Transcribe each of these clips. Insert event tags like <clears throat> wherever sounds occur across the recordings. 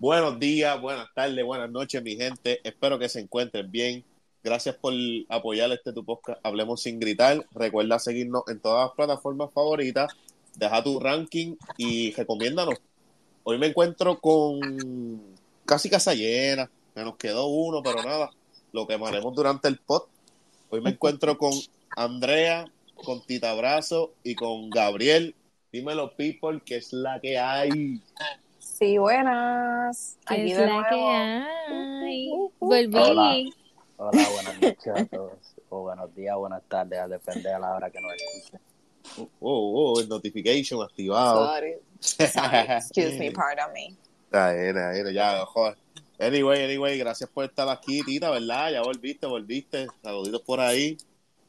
Buenos días, buenas tardes, buenas noches, mi gente. Espero que se encuentren bien. Gracias por apoyar este tu podcast Hablemos sin gritar. Recuerda seguirnos en todas las plataformas favoritas. Deja tu ranking y recomiéndanos. Hoy me encuentro con casi casa llena. Me nos quedó uno, pero nada. Lo quemaremos durante el pod. Hoy me encuentro con Andrea, con Tita Brazo y con Gabriel. Dímelo, people, que es la que hay. Sí, buenas. ¿Qué Aquí es de la que nuevo. hay? Uh, uh, uh. Volví. Hola. Hola, buenas noches a todos. O buenos días, buenas tardes, depende de la hora que nos escuchen. Oh, oh, el notification activado. Sorry. Sorry. Excuse me, pardon me. Bien, está bien, ya, joder. Anyway, anyway, gracias por estar aquí, Tita, ¿verdad? Ya volviste, volviste. Saluditos por ahí.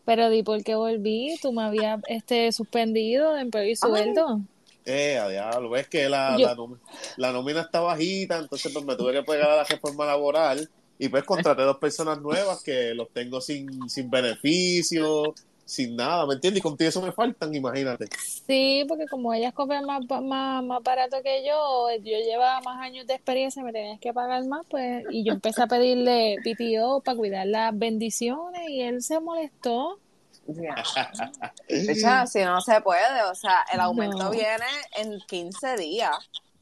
Pero di por qué volví. Tú me habías este, suspendido de empleo y sueldo. Eh, a diablo, ves que la, la, nómina está bajita, entonces pues me tuve que pegar a la reforma laboral y pues contraté dos personas nuevas que los tengo sin, sin beneficio, sin nada, ¿me entiendes? Y contigo eso me faltan, imagínate. Sí, porque como ellas cobran más, más, más barato que yo, yo llevaba más años de experiencia, me tenías que pagar más, pues, y yo empecé a pedirle PTO para cuidar las bendiciones y él se molestó. Echa, <laughs> si no se puede, o sea, el aumento No. viene en 15 días.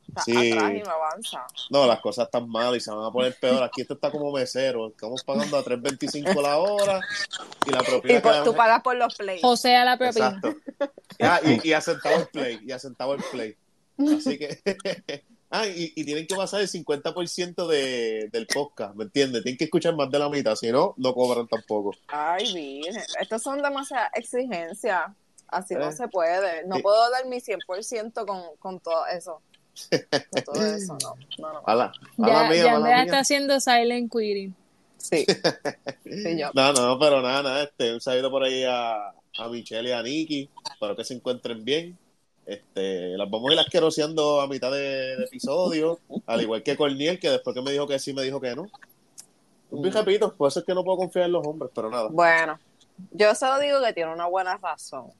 Está Sí. atrás y no avanza. No, las cosas están mal y se van a poner peor. Aquí esto está como mesero, estamos pagando a 3.25 la hora y la propina Y por- tú pagas por los plays. O sea, la propina. Exacto. Ah, y, y asentado el play, y asentado el play. Así que. Ah, y, y tienen que pasar el 50% de, del podcast, ¿me entiendes? Tienen que escuchar más de la mitad, si no, no cobran tampoco. Ay, virgen. Estas son demasiadas exigencias. Así no Eh. se puede. No puedo dar mi 100% con, con todo eso. Con todo eso, no. No, no. A la, a la Ya, mía, ya a la Andrea mía. está haciendo silent quitting. Sí. <laughs> Sí, yo. No, no, pero nada, nada. Este, un saludo por ahí a, a Michelle y a Nikki. Espero que se encuentren bien. Este, las vamos a ir asqueroseando a mitad de, de episodio. Al igual que Corniel, que después que me dijo que sí, me dijo que no. Y repito, por eso es que no puedo confiar en los hombres, pero nada. Bueno, yo solo digo que tiene una buena razón.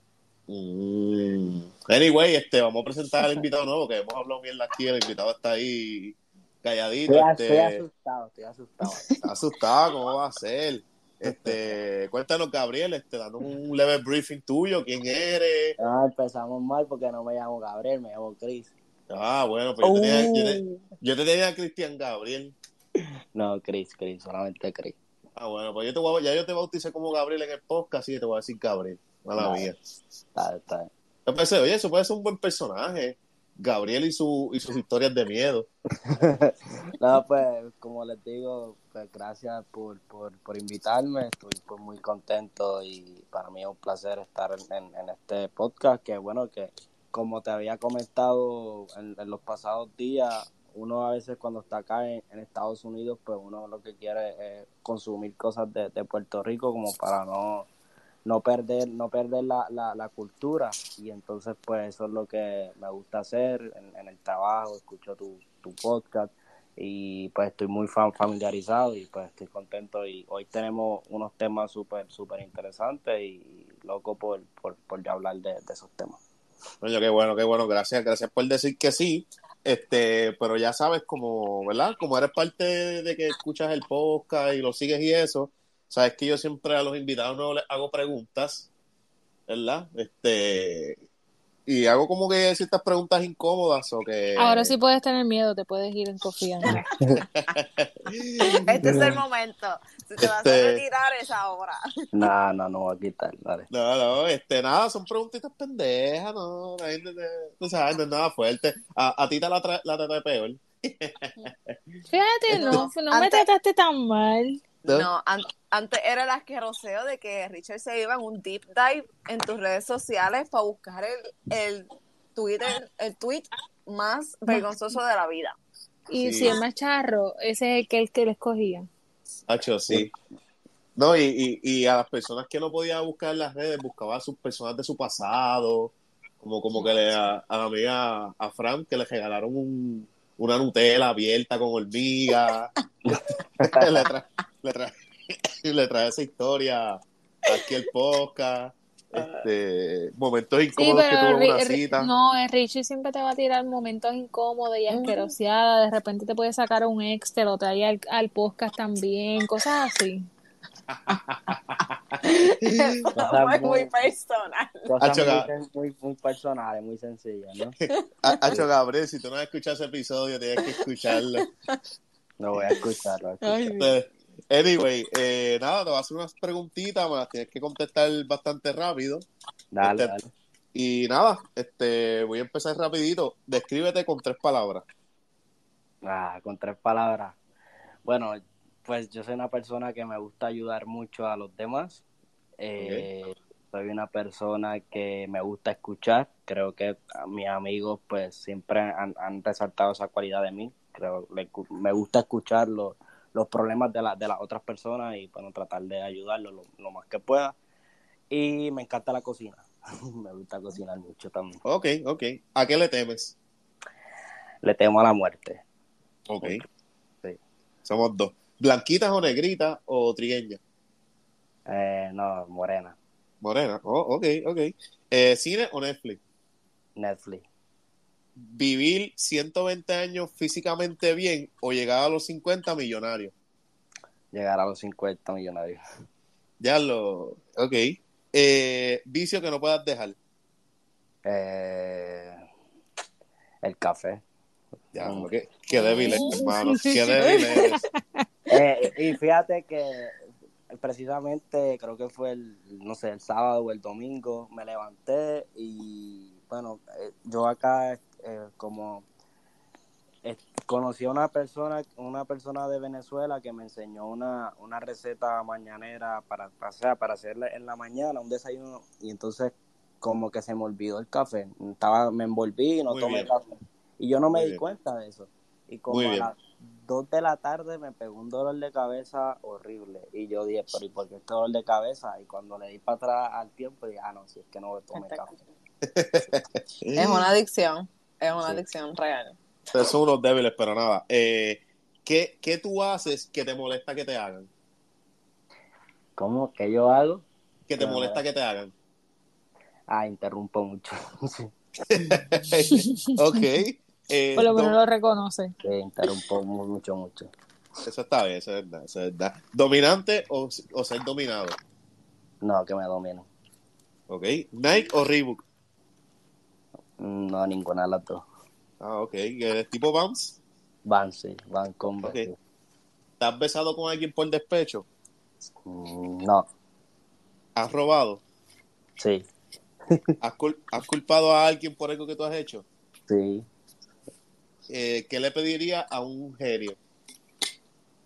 Mm. Anyway, este, vamos a presentar al invitado nuevo, que hemos hablado bien aquí, el invitado está ahí calladito, Estoy, este, estoy asustado, estoy asustado. está <laughs> asustado, ¿cómo va a ser? Este, <laughs> cuéntanos, Gabriel, este, danos un leve briefing tuyo, quién eres. Ah, empezamos mal porque no me llamo Gabriel, me llamo Chris. Ah, bueno, pues yo tenía, yo, te- Uh, yo tenía a Cristian Gabriel. No, Chris, Chris, solamente Chris. Ah, bueno, pues yo te voy a- ya yo te bauticé como Gabriel en el podcast, y te voy a decir Gabriel. Mala Vale. mía. Está, está. Yo pensé, oye, eso puede ser un buen personaje. Gabriel y, su, y sus historias de miedo. <laughs> No, pues, como les digo, pues gracias por, por, por invitarme. Estoy pues, muy contento y para mí es un placer estar en, en- este podcast. Que bueno, que como te había comentado en, en los pasados días, uno a veces cuando está acá en, en Estados Unidos, pues uno lo que quiere es consumir cosas de, de Puerto Rico como para no no perder no perder la, la, la cultura y entonces pues eso es lo que me gusta hacer en, el trabajo escucho tu, tu podcast y pues estoy muy fam- familiarizado y pues estoy contento y hoy tenemos unos temas súper súper interesantes y loco por, por, por ya hablar de, esos temas Coño, qué bueno, qué bueno. Gracias, gracias por decir que sí. Este, pero ya sabes, como, ¿verdad? Como eres parte de que escuchas el podcast y lo sigues y eso, sabes que yo siempre a los invitados nuevos les hago preguntas, ¿verdad? Este, y hago como que ciertas preguntas incómodas o que. Ahora sí puedes tener miedo, te puedes ir en confianza. <laughs> Este es el momento. Si te vas a Este- retirar es ahora. <laughs> no no no voy a quitar dale No, no, este, nada, son preguntitas pendejas, no, no, hay- no, no sabes, no es nada fuerte. A, a ti te la, tra- la traté peor. <laughs> Fíjate, no, no me trataste tan mal. ¿No? No, an- antes era el asqueroseo de que Richard se iba en un deep dive en tus redes sociales para buscar el, el Twitter, el tweet más vergonzoso de la vida. Y Sí. si es más charro, ese es el que, el que le escogía. Hacho, sí. No, y, y, y a las personas que no podía buscar en las redes, buscaba a sus personas de su pasado, como, como que le, a, a la amiga, a Fran, que le regalaron un, una Nutella abierta con hormiga. <laughs> <laughs> le, le, trae, <laughs> le trae esa historia aquí el podcast. Este, momentos Sí, incómodos que tuvo una cita. no, eh, Richie siempre te va a tirar momentos incómodos y asqueroseada. De repente te puede sacar un ex, te lo trae al, al podcast también, cosas así. <laughs> Cosas muy, personal. Cosas muy, muy, muy personales, muy sencillas, ¿no? <laughs> Ha- Hacho Gabriel, si tú no has escuchado ese episodio, tienes que escucharlo. Lo voy a escuchar. lo Anyway, eh, nada, te voy a hacer unas preguntitas, me las tienes que contestar bastante rápido. Dale, Este- dale. Y nada, este, voy a empezar rapidito. Descríbete con tres palabras. Ah, con tres palabras. Bueno, pues yo soy una persona que me gusta ayudar mucho a los demás. Eh, Soy una persona que me gusta escuchar. Creo que a mis amigos pues siempre han, han resaltado esa cualidad de mí. Creo me gusta escuchar los, problemas de, la- de las otras personas y bueno, tratar de ayudarlos lo, lo más que pueda. Y me encanta la cocina. <laughs> me gusta cocinar mucho también. Ok, ok. ¿A qué le temes? Le temo a la muerte. Ok. Sí. Somos dos. ¿Blanquitas o negritas o trigueñas? Eh, no, morena. Morena. Oh, ok, ok. Eh, ¿Cine o Netflix? Netflix. ¿Vivir 120 años físicamente bien o llegar a los 50 millonarios? Llegar a los 50 millonarios. Ya lo... Ok. Eh, ¿Vicio que no puedas dejar? Eh, el café. Ya, qué, qué débil es, hermano. Qué débil eres. <laughs> Eh, y fíjate que precisamente creo que fue el, no sé, el sábado o el domingo me levanté y bueno, eh, yo acá eh, como eh, conocí a una persona, una persona de Venezuela que me enseñó una, una receta mañanera para, o sea, para hacerle en la mañana un desayuno y entonces como que se me olvidó el café, estaba, me envolví y no Muy tomé bien. café y yo no me Muy di bien. cuenta de eso y como Muy a las 2 de la tarde me pegó un dolor de cabeza horrible y yo dije, pero ¿y por qué este dolor de cabeza? Y cuando le di para atrás al tiempo dije, ah no, si es que no tomé café. <laughs> Es una adicción. Es una Sí. adicción real. Ustedes son unos débiles, pero nada. Eh, ¿qué, ¿Qué tú haces que te molesta que te hagan? ¿Cómo? ¿Qué yo hago? Que te Ah, molesta que te hagan. Ah, interrumpo mucho. <laughs> <laughs> ok. Eh, Por lo menos lo reconoce. Sí, interrumpo mu- mucho, mucho. Eso está bien, eso es verdad, eso es verdad. ¿Dominante o, o ser dominado? No, que me dominen. Ok. ¿Nike o Reebok? No, ninguna de las dos. Ah, ok. ¿Eres tipo Vans? Van, sí, van con Ok. ¿Te has besado con alguien por despecho? Mm, No, ¿Has robado? sí, <laughs> ¿Has, cul- has culpado a alguien por algo que tú has hecho? sí. Eh, ¿Qué le pediría a un genio?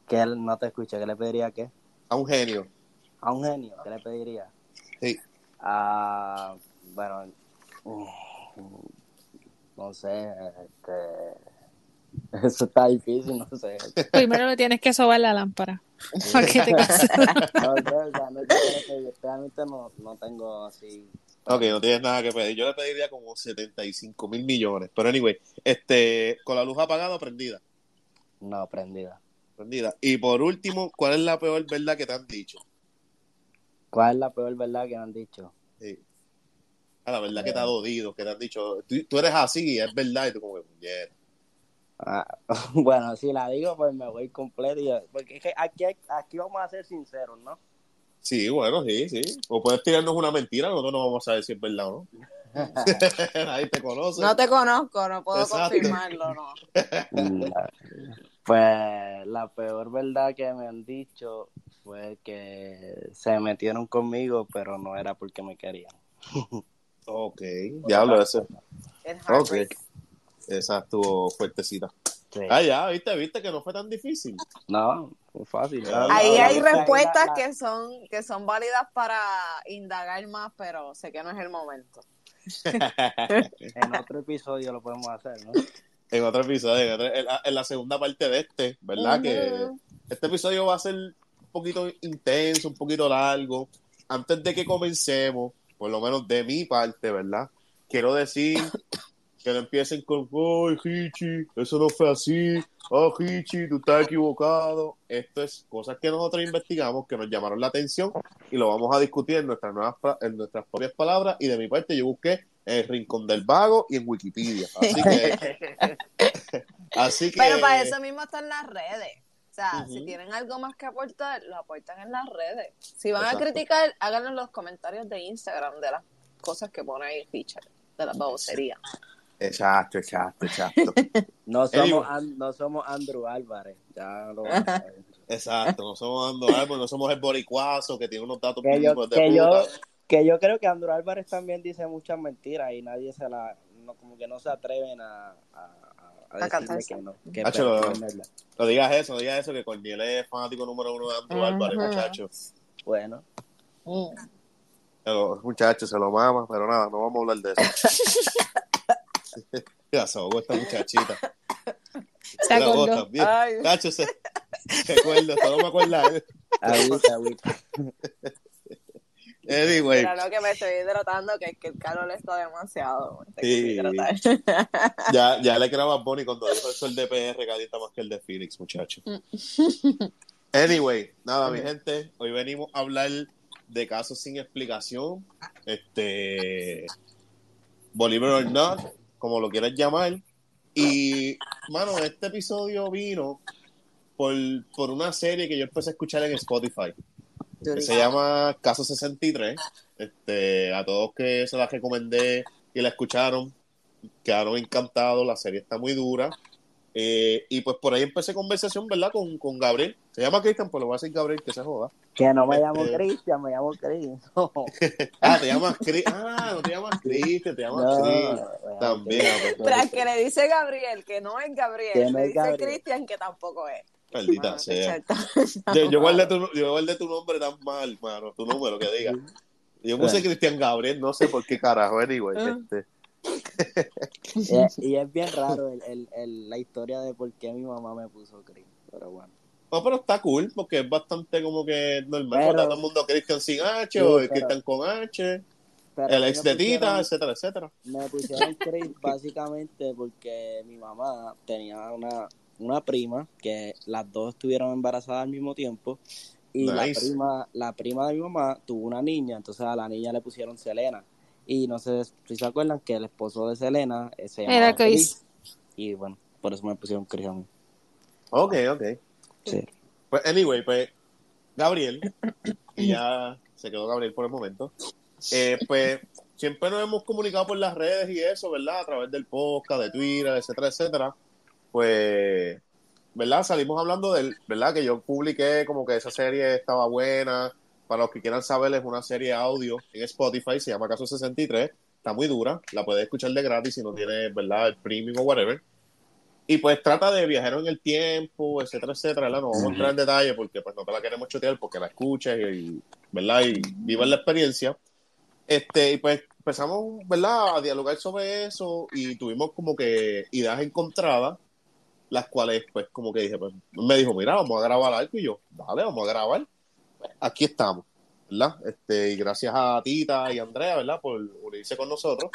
¿Qué no te escuché? ¿Qué le pediría a qué? A un genio. A un genio, ¿qué le pediría? Sí. Ah, bueno, no sé, este, <laughs> eso está difícil, no sé. Primero le tienes que sobar la lámpara. Para te. <laughs> No. Realmente no, no tengo así. Ok, no tienes nada que pedir. Yo le pediría como 75 mil millones. Pero anyway, este, con la luz apagada o prendida. No, prendida. Prendida. Y por último, ¿cuál es la peor verdad que te han dicho? ¿Cuál es la peor verdad que me han dicho? Sí. La verdad que te ha dolido, que te han dicho, tú, tú eres así y es verdad, y tú como que, "Puñeta". Ah, <laughs> bueno, si la digo, pues me voy completo. yo- porque es que aquí, aquí vamos a ser sinceros, ¿no? Sí, bueno, sí, sí. O puedes tirarnos una mentira, nosotros no vamos a saber si es verdad o no. <laughs> Ahí te conoce. No te conozco, no puedo Exacto. confirmarlo, no. <laughs> Pues la peor verdad que me han dicho fue que se metieron conmigo, pero no era porque me querían. Ok, diablo, ese. Es Ok. Esa estuvo fuertecita. Sí. Ah, ya, viste, viste que no fue tan difícil. No, muy fácil. Ah, Ahí la- hay la- respuestas la- que son que son válidas para indagar más, pero sé que no es el momento. <laughs> En otro episodio lo podemos hacer, ¿no? en otro episodio, en, otra- en la, en la segunda parte de este, ¿verdad? Que este episodio va a ser un poquito intenso, un poquito largo. Antes de que comencemos, por lo menos de mi parte, ¿verdad? Quiero decir que no empiecen con, ay, Hichi, eso no fue así, oh, Hichi, tú estás equivocado. Esto es cosas que nosotros investigamos, que nos llamaron la atención y lo vamos a discutir en nuestras, nuevas, pa- en nuestras propias palabras. Y de mi parte, yo busqué en el Rincón del Vago y en Wikipedia. Así que, <laughs> así que Pero para eso mismo están las redes. Si tienen algo más que aportar, lo aportan en las redes. Si van Exacto. a criticar, háganlo en los comentarios de Instagram de las cosas que pone ahí Richard, de las baboserías. Exacto, exacto, exacto. <laughs> No somos, An- no somos Andrew Álvarez. Ya lo <laughs> van a saber. Exacto, no somos dando árbol, no somos el boricuazo que tiene unos datos que yo, de que, yo, que yo creo que Andrew Álvarez también dice muchas mentiras y nadie se la, no, como que no se atreven a, a, a- catarse. que no. Que Hacho, lo- digas eso, no digas eso, que Corniel es fanático número uno de Andrew Álvarez, muchachos. Bueno, Mm. Pero, Muchachos, se lo mama, pero nada, no vamos a hablar de eso. <laughs> ya se ahogó esta muchachita. Se acordó. bien. Cacho, se, se acuerda, me acuerda. agüita, agüita. <laughs> Anyway, Mira, no, que me estoy hidratando, que es que el calor está demasiado. Sí. <laughs> ya, ya le creo a Bonnie cuando dijo el de PR calienta más que el de Phoenix, muchachos. <laughs> Anyway, nada, mi gente, hoy venimos a hablar de casos sin explicación, este, Bolívar or not, como lo quieras llamar. Y, mano, este episodio vino por, por una serie que yo empecé a escuchar en Spotify. Que se llama Caso 63. Este, a todos que se la recomendé y la escucharon, quedaron encantados. La serie está muy dura. Eh, y pues por ahí empecé conversación, ¿verdad? Con, con Gabriel. Se llama Cristian, pues lo voy a decir Gabriel, que se joda. Que no me llamo Este- Cristian, me llamo Chris. No, <laughs> Ah, te llamas Cri- Ah, no te llamas Cristian, te llamas no, llamo También, Chris. pues, Tras que le dice Gabriel que no es Gabriel, Que no le dice. Cristian que tampoco es. Maldita sea. <laughs> Yo, yo, guardé tu, yo guardé tu nombre tan mal, mano, tu número que diga. Yo puse Bueno. Cristian Gabriel, no sé por qué carajo, anyway. Ah. Este, Y, es- <laughs> y es bien raro el, el, el- la historia de por qué mi mamá me puso Chris. Pero bueno. No, pero está cool porque es bastante como que normal. Pero- todo el mundo Cristian sin H Sí, o pero- Cristian con H, Pero el ex de Tita, etcétera, etcétera. Me pusieron Chris básicamente porque mi mamá tenía una, una prima que las dos estuvieron embarazadas al mismo tiempo y la prima la prima de mi mamá tuvo una niña, entonces a la niña le pusieron Selena. Y no sé si se acuerdan que el esposo de Selena eh, se llamaba Era Chris. Y bueno, por eso me pusieron Chris a mí. Ok, ok. Sí. Pues, anyway, pues, Gabriel, y ya se quedó Gabriel por el momento, eh, pues, siempre nos hemos comunicado por las redes y eso, ¿verdad? A través del podcast, de Twitter, etcétera, etcétera. Pues, ¿verdad? Salimos hablando del, ¿verdad? Que yo publiqué como que esa serie estaba buena. Para los que quieran saber, es una serie audio en Spotify, se llama Caso 63. Está muy dura, la puedes escuchar de gratis si no tienes, ¿verdad? El premium o whatever. Y pues trata de viajeros en el tiempo, etcétera, etcétera, ¿verdad? No vamos a entrar en detalle porque pues no te la queremos chotear porque la escuches y, ¿verdad? Y vivas la experiencia. Este, y pues empezamos, ¿verdad? A dialogar sobre eso y tuvimos como que ideas encontradas, las cuales pues como que dije, pues me dijo, mira, vamos a grabar algo y yo, dale, vamos a grabar. Pues, aquí estamos, ¿verdad? Este, y gracias a Tita y Andrea, ¿verdad? Por unirse con nosotros.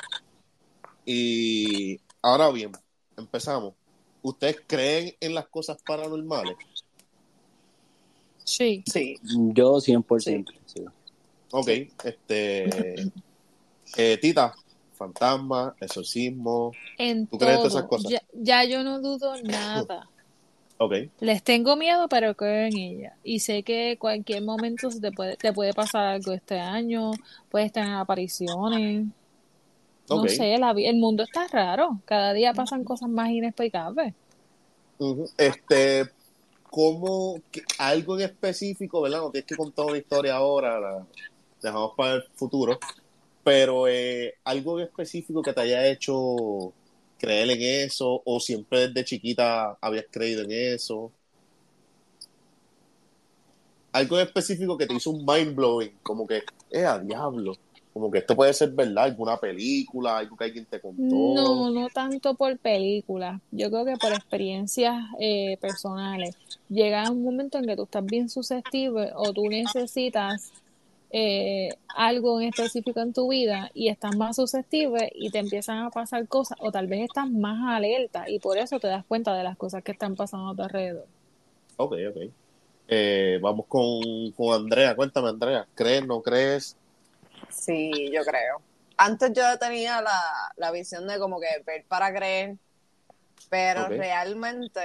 Y ahora bien, empezamos. ¿Ustedes creen en las cosas paranormales? Sí. Sí. Yo 100%. Sí. Ok, este. eh, Tita, fantasma, exorcismo. En ¿Tú crees en todas esas cosas? Ya, ya yo no dudo nada. <laughs> Ok, Les tengo miedo, pero creo en ella. Y sé que cualquier momento se te puede, te puede pasar algo este año, puedes tener apariciones. No sé, la, el mundo está raro. Cada día pasan cosas más inexplicables. Este, ¿cómo, que- algo en específico, ¿verdad? No tienes que contar una historia ahora, la dejamos para el futuro, pero eh, algo específico que te haya hecho creer en eso, o siempre desde chiquita habías creído en eso. Algo específico que te hizo un mind blowing, como que, eh, a diablo, como que esto puede ser verdad, alguna película, algo que alguien te contó. No, no tanto por películas. Yo creo que por experiencias eh, personales. Llega un momento en que tú estás bien susceptible o tú necesitas eh, algo en específico en tu vida y estás más susceptible y te empiezan a pasar cosas o tal vez estás más alerta y por eso te das cuenta de las cosas que están pasando a tu alrededor. Ok, ok. Eh, vamos con, con Andrea. Cuéntame, Andrea. ¿Crees, no crees? Sí, yo creo. Antes yo tenía la, la visión de como que ver para creer, pero realmente,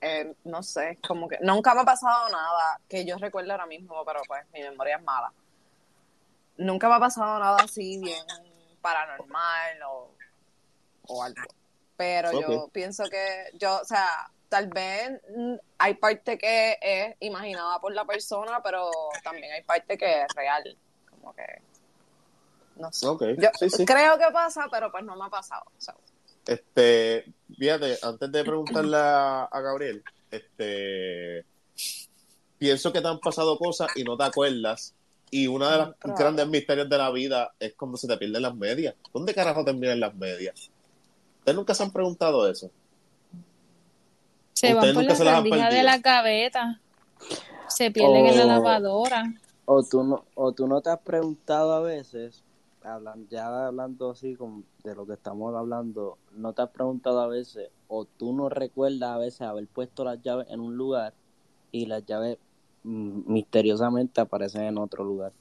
eh, no sé, como que nunca me ha pasado nada que yo recuerde ahora mismo, pero pues mi memoria es mala. Nunca me ha pasado nada así bien paranormal o, o algo. Pero yo pienso que yo, o sea, tal vez mm, hay parte que es imaginada por la persona, pero también hay parte que es real. Como que, no sé. Ok, Yo sí, sí. creo que pasa, pero pues no me ha pasado. so. Este, fíjate, antes de preguntarle a, a Gabriel, este, pienso que te han pasado cosas y no te acuerdas. Y una de las Claro. grandes misterios de la vida es cuando se te pierden las medias. ¿Dónde carajo terminan las medias? ¿Ustedes nunca se han preguntado eso? Se van por la rendija de la gaveta, se pierden en la lavadora. O tú no, o tú no te has preguntado a veces, ya hablando así como de lo que estamos hablando, no te has preguntado a veces, o tú no recuerdas a veces haber puesto las llaves en un lugar y las llaves mm, misteriosamente aparecen en otro lugar.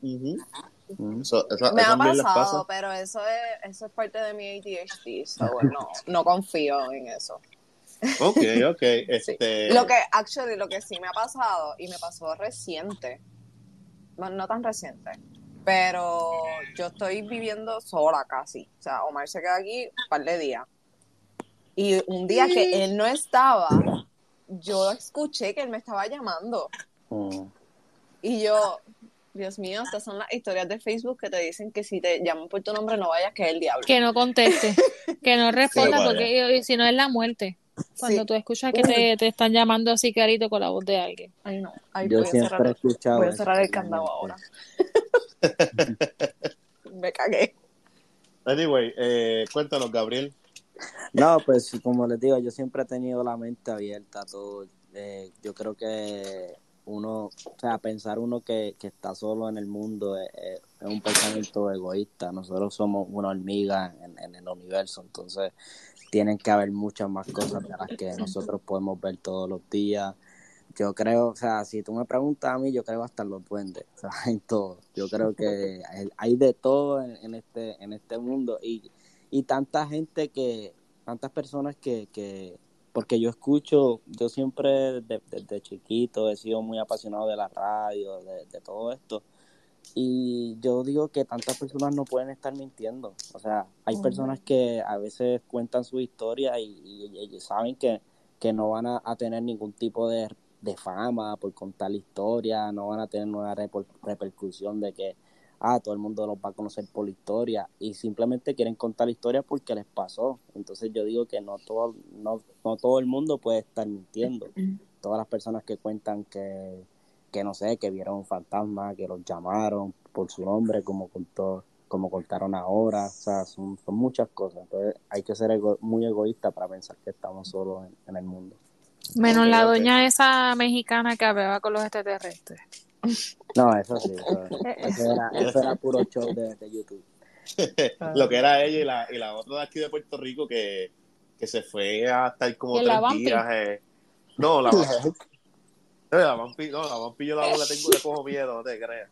Mm. Eso- Me eso ha pasado, pasa. pero eso es, eso es parte de mi ADHD, so, no, no confío en eso. Ok, <laughs> ok. Sí. Este, Lo que, actually, lo que sí me ha pasado, y me pasó reciente, bueno, no tan reciente, pero yo estoy viviendo sola casi. O sea, Omar se queda aquí un par de días. Y un día que él no estaba, yo escuché que él me estaba llamando. Mm. Y yo, Dios mío, estas son las historias de Facebook que te dicen que si te llaman por tu nombre no vayas, que es el diablo. Que no conteste, que no <laughs> responda, Sí, porque si no es la muerte. Cuando Sí. tú escuchas que te, te están llamando así clarito con la voz de alguien. Ay, no. Ay, Yo voy a siempre cerrar, he escuchado voy a cerrar el candado ahora. <laughs> <laughs> me cagué. anyway, eh, cuéntanos, Gabriel. No, pues como les digo, yo siempre he tenido la mente abierta a todo. Eh, yo creo que uno, o sea, pensar uno que, que está solo en el mundo es, es- es un pensamiento egoísta. Nosotros somos una hormiga en, en el universo, entonces tienen que haber muchas más cosas de las que nosotros podemos ver todos los días. Yo creo, o sea, si tú me preguntas a mí, yo creo hasta en los duendes, <laughs> o sea, en todo. Yo creo que hay- de todo en, en este en este mundo y, y tanta gente que, tantas personas que, que porque yo escucho, yo siempre desde, desde chiquito he sido muy apasionado de la radio, de, de todo esto. Y yo digo que tantas personas no pueden estar mintiendo. O sea, hay personas que a veces cuentan su historia y, y- y saben que, que no van a, a tener ningún tipo de, de fama por contar la historia, no van a tener una reper- repercusión de que, ah, todo el mundo los va a conocer por la historia y simplemente quieren contar la historia porque les pasó. Entonces yo digo que no todo, no, no todo el mundo puede estar mintiendo. <laughs> Todas las personas que cuentan que, que no sé, que vieron un fantasma, que los llamaron por su nombre, como contó, como contaron ahora, o sea, son, son muchas cosas. Entonces hay que ser ego- muy egoísta para pensar que estamos solos en, en el mundo. Menos la doña esa mexicana que hablaba con los extraterrestres. No, eso sí, eso, eso era, eso era puro show de, de YouTube. <laughs> Lo que era ella y la, y la otra de aquí de Puerto Rico que, que se fue a estar como ¿Y tres días. eh. No, la, Eh, la Vampi, no, la Vampi yo la, la tengo, le cojo miedo, no te creas.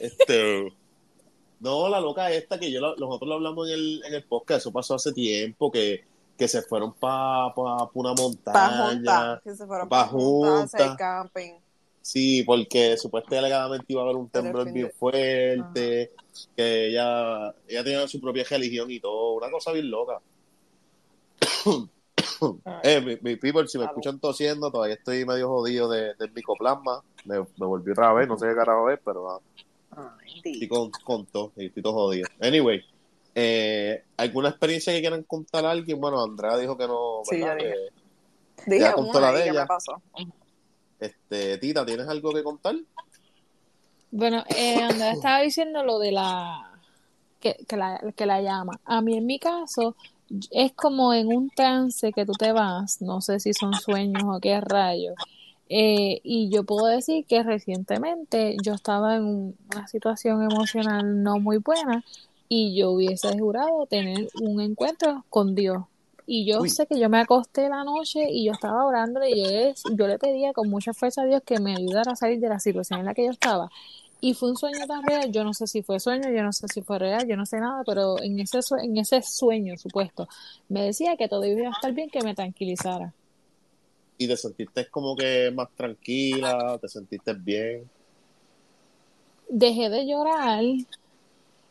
Este, no, la loca esta que yo la- nosotros lo hablamos en el, en el podcast, eso pasó hace tiempo, que, que se fueron para pa, pa una montaña. junta, que se fueron pa' pa' junta a hacer junta. camping. Sí, porque supuestamente alegadamente iba a haber un temblor bien de- fuerte, que ella, ella tenía su propia religión y todo, una cosa bien loca. eh, mi, mi people, si me Salud. escuchan tosiendo, todavía estoy medio jodido de, del micoplasma, me, me volví otra vez, no sé qué carajo es, pero ah, Ay, estoy di. con, con tos, y estoy todo jodido. Anyway, eh, ¿alguna experiencia que quieran contar a alguien? Bueno, Andrea dijo que no, Sí, ¿verdad? ya dije. Que, Dije ya contó la de ella. me pasó. este, Tita, ¿tienes algo que contar? Bueno, eh, Andrea estaba diciendo lo de la que, que la que la llama. A mí en mi caso es como en un trance que tú te vas, no sé si son sueños o qué rayos, Eh, y yo puedo decir que recientemente yo estaba en una situación emocional no muy buena y yo hubiese jurado tener un encuentro con Dios. Y yo Uy. sé que yo me acosté la noche y yo estaba orando y yo, es- yo le pedía con mucha fuerza a Dios que me ayudara a salir de la situación en la que yo estaba. Y fue un sueño tan real, yo no sé si fue sueño, yo no sé si fue real, yo no sé nada, pero en ese, sue- en ese sueño supuesto me decía que todo iba a estar bien, que me tranquilizara. Y te sentiste como que más tranquila, te sentiste bien. Dejé de llorar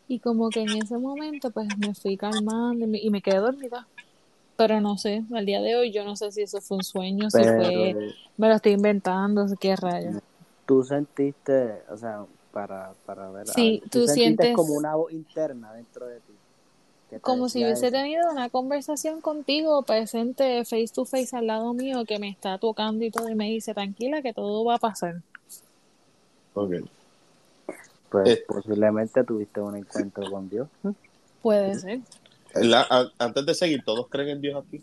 y como que en ese momento pues me fui calmando y me, y me quedé dormida. Pero no sé, al día de hoy yo no sé si eso fue un sueño, si fue, me lo estoy inventando, qué rayos. tú sentiste, o sea, para, para ver, a Sí, ver, tú sentiste sientes- como una voz interna dentro de ti. Como si hubiese eso. tenido una conversación contigo presente face to face al lado mío que me está tocando y todo y me dice, tranquila que todo va a pasar. Ok. Pues Eh. posiblemente tuviste un encuentro con Dios. Puede ser. La- a- antes de seguir, ¿todos creen en Dios aquí?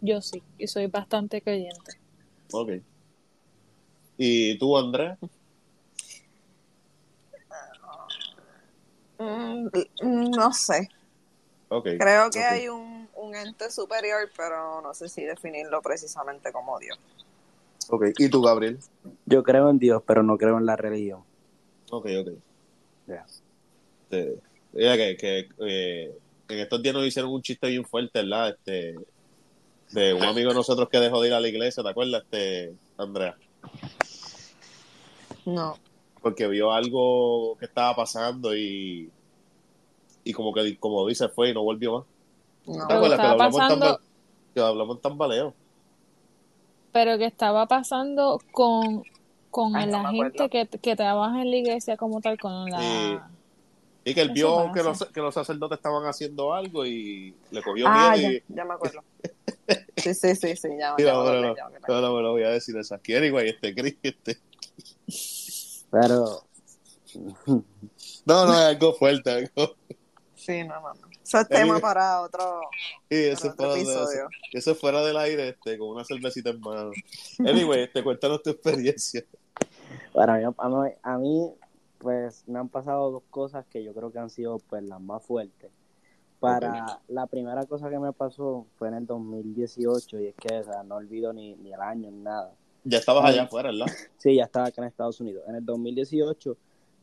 Yo sí, y soy bastante creyente. Ok. ¿Y tú, Andrea? Mm, no sé. Creo que hay un, un ente superior, pero no sé si definirlo precisamente como Dios. Ok. ¿Y tú, Gabriel? Yo creo en Dios, pero no creo en la religión. Ok, ok. Ya. Este, mira que, que eh, en estos días nos hicieron un chiste bien fuerte, ¿verdad? Este, de un amigo de nosotros que dejó de ir a la iglesia, ¿te acuerdas, este, Andrea? No. Porque vio algo que estaba pasando y, y como que, como dice, fue y no volvió más. No. ¿Te acuerdas que lo hablamos, en pasando- tamba- que lo hablamos en tambaleo? Pero que estaba pasando con, con Ay, la gente que, que trabaja en la iglesia como tal, con la... Sí. Y que él vio que los, que los sacerdotes estaban haciendo algo y le cogió Ah, miedo ya, y... ya me acuerdo. <laughs> Sí, sí, sí, sí, ya, Sí, ya no, me no, ya me no, no voy a decir eso aquí. Anyway, este, Chris, este... Pero <laughs> No, no, es algo fuerte. Algo... Sí, no, no, no. Eso es tema para otro, Sí, eso, para otro fuera de, episodio. eso fuera del aire, este, con una cervecita en mano. Anyway, este, cuéntanos tu experiencia. para mí, a mí, a mí, pues me han pasado dos cosas que yo creo que han sido pues las más fuertes. Para la primera cosa que me pasó fue en el 2018 y es que o sea, no olvido ni, ni el año ni nada. Ya estabas allá afuera, ¿verdad? Sí, ya estaba acá en Estados Unidos. En el 2018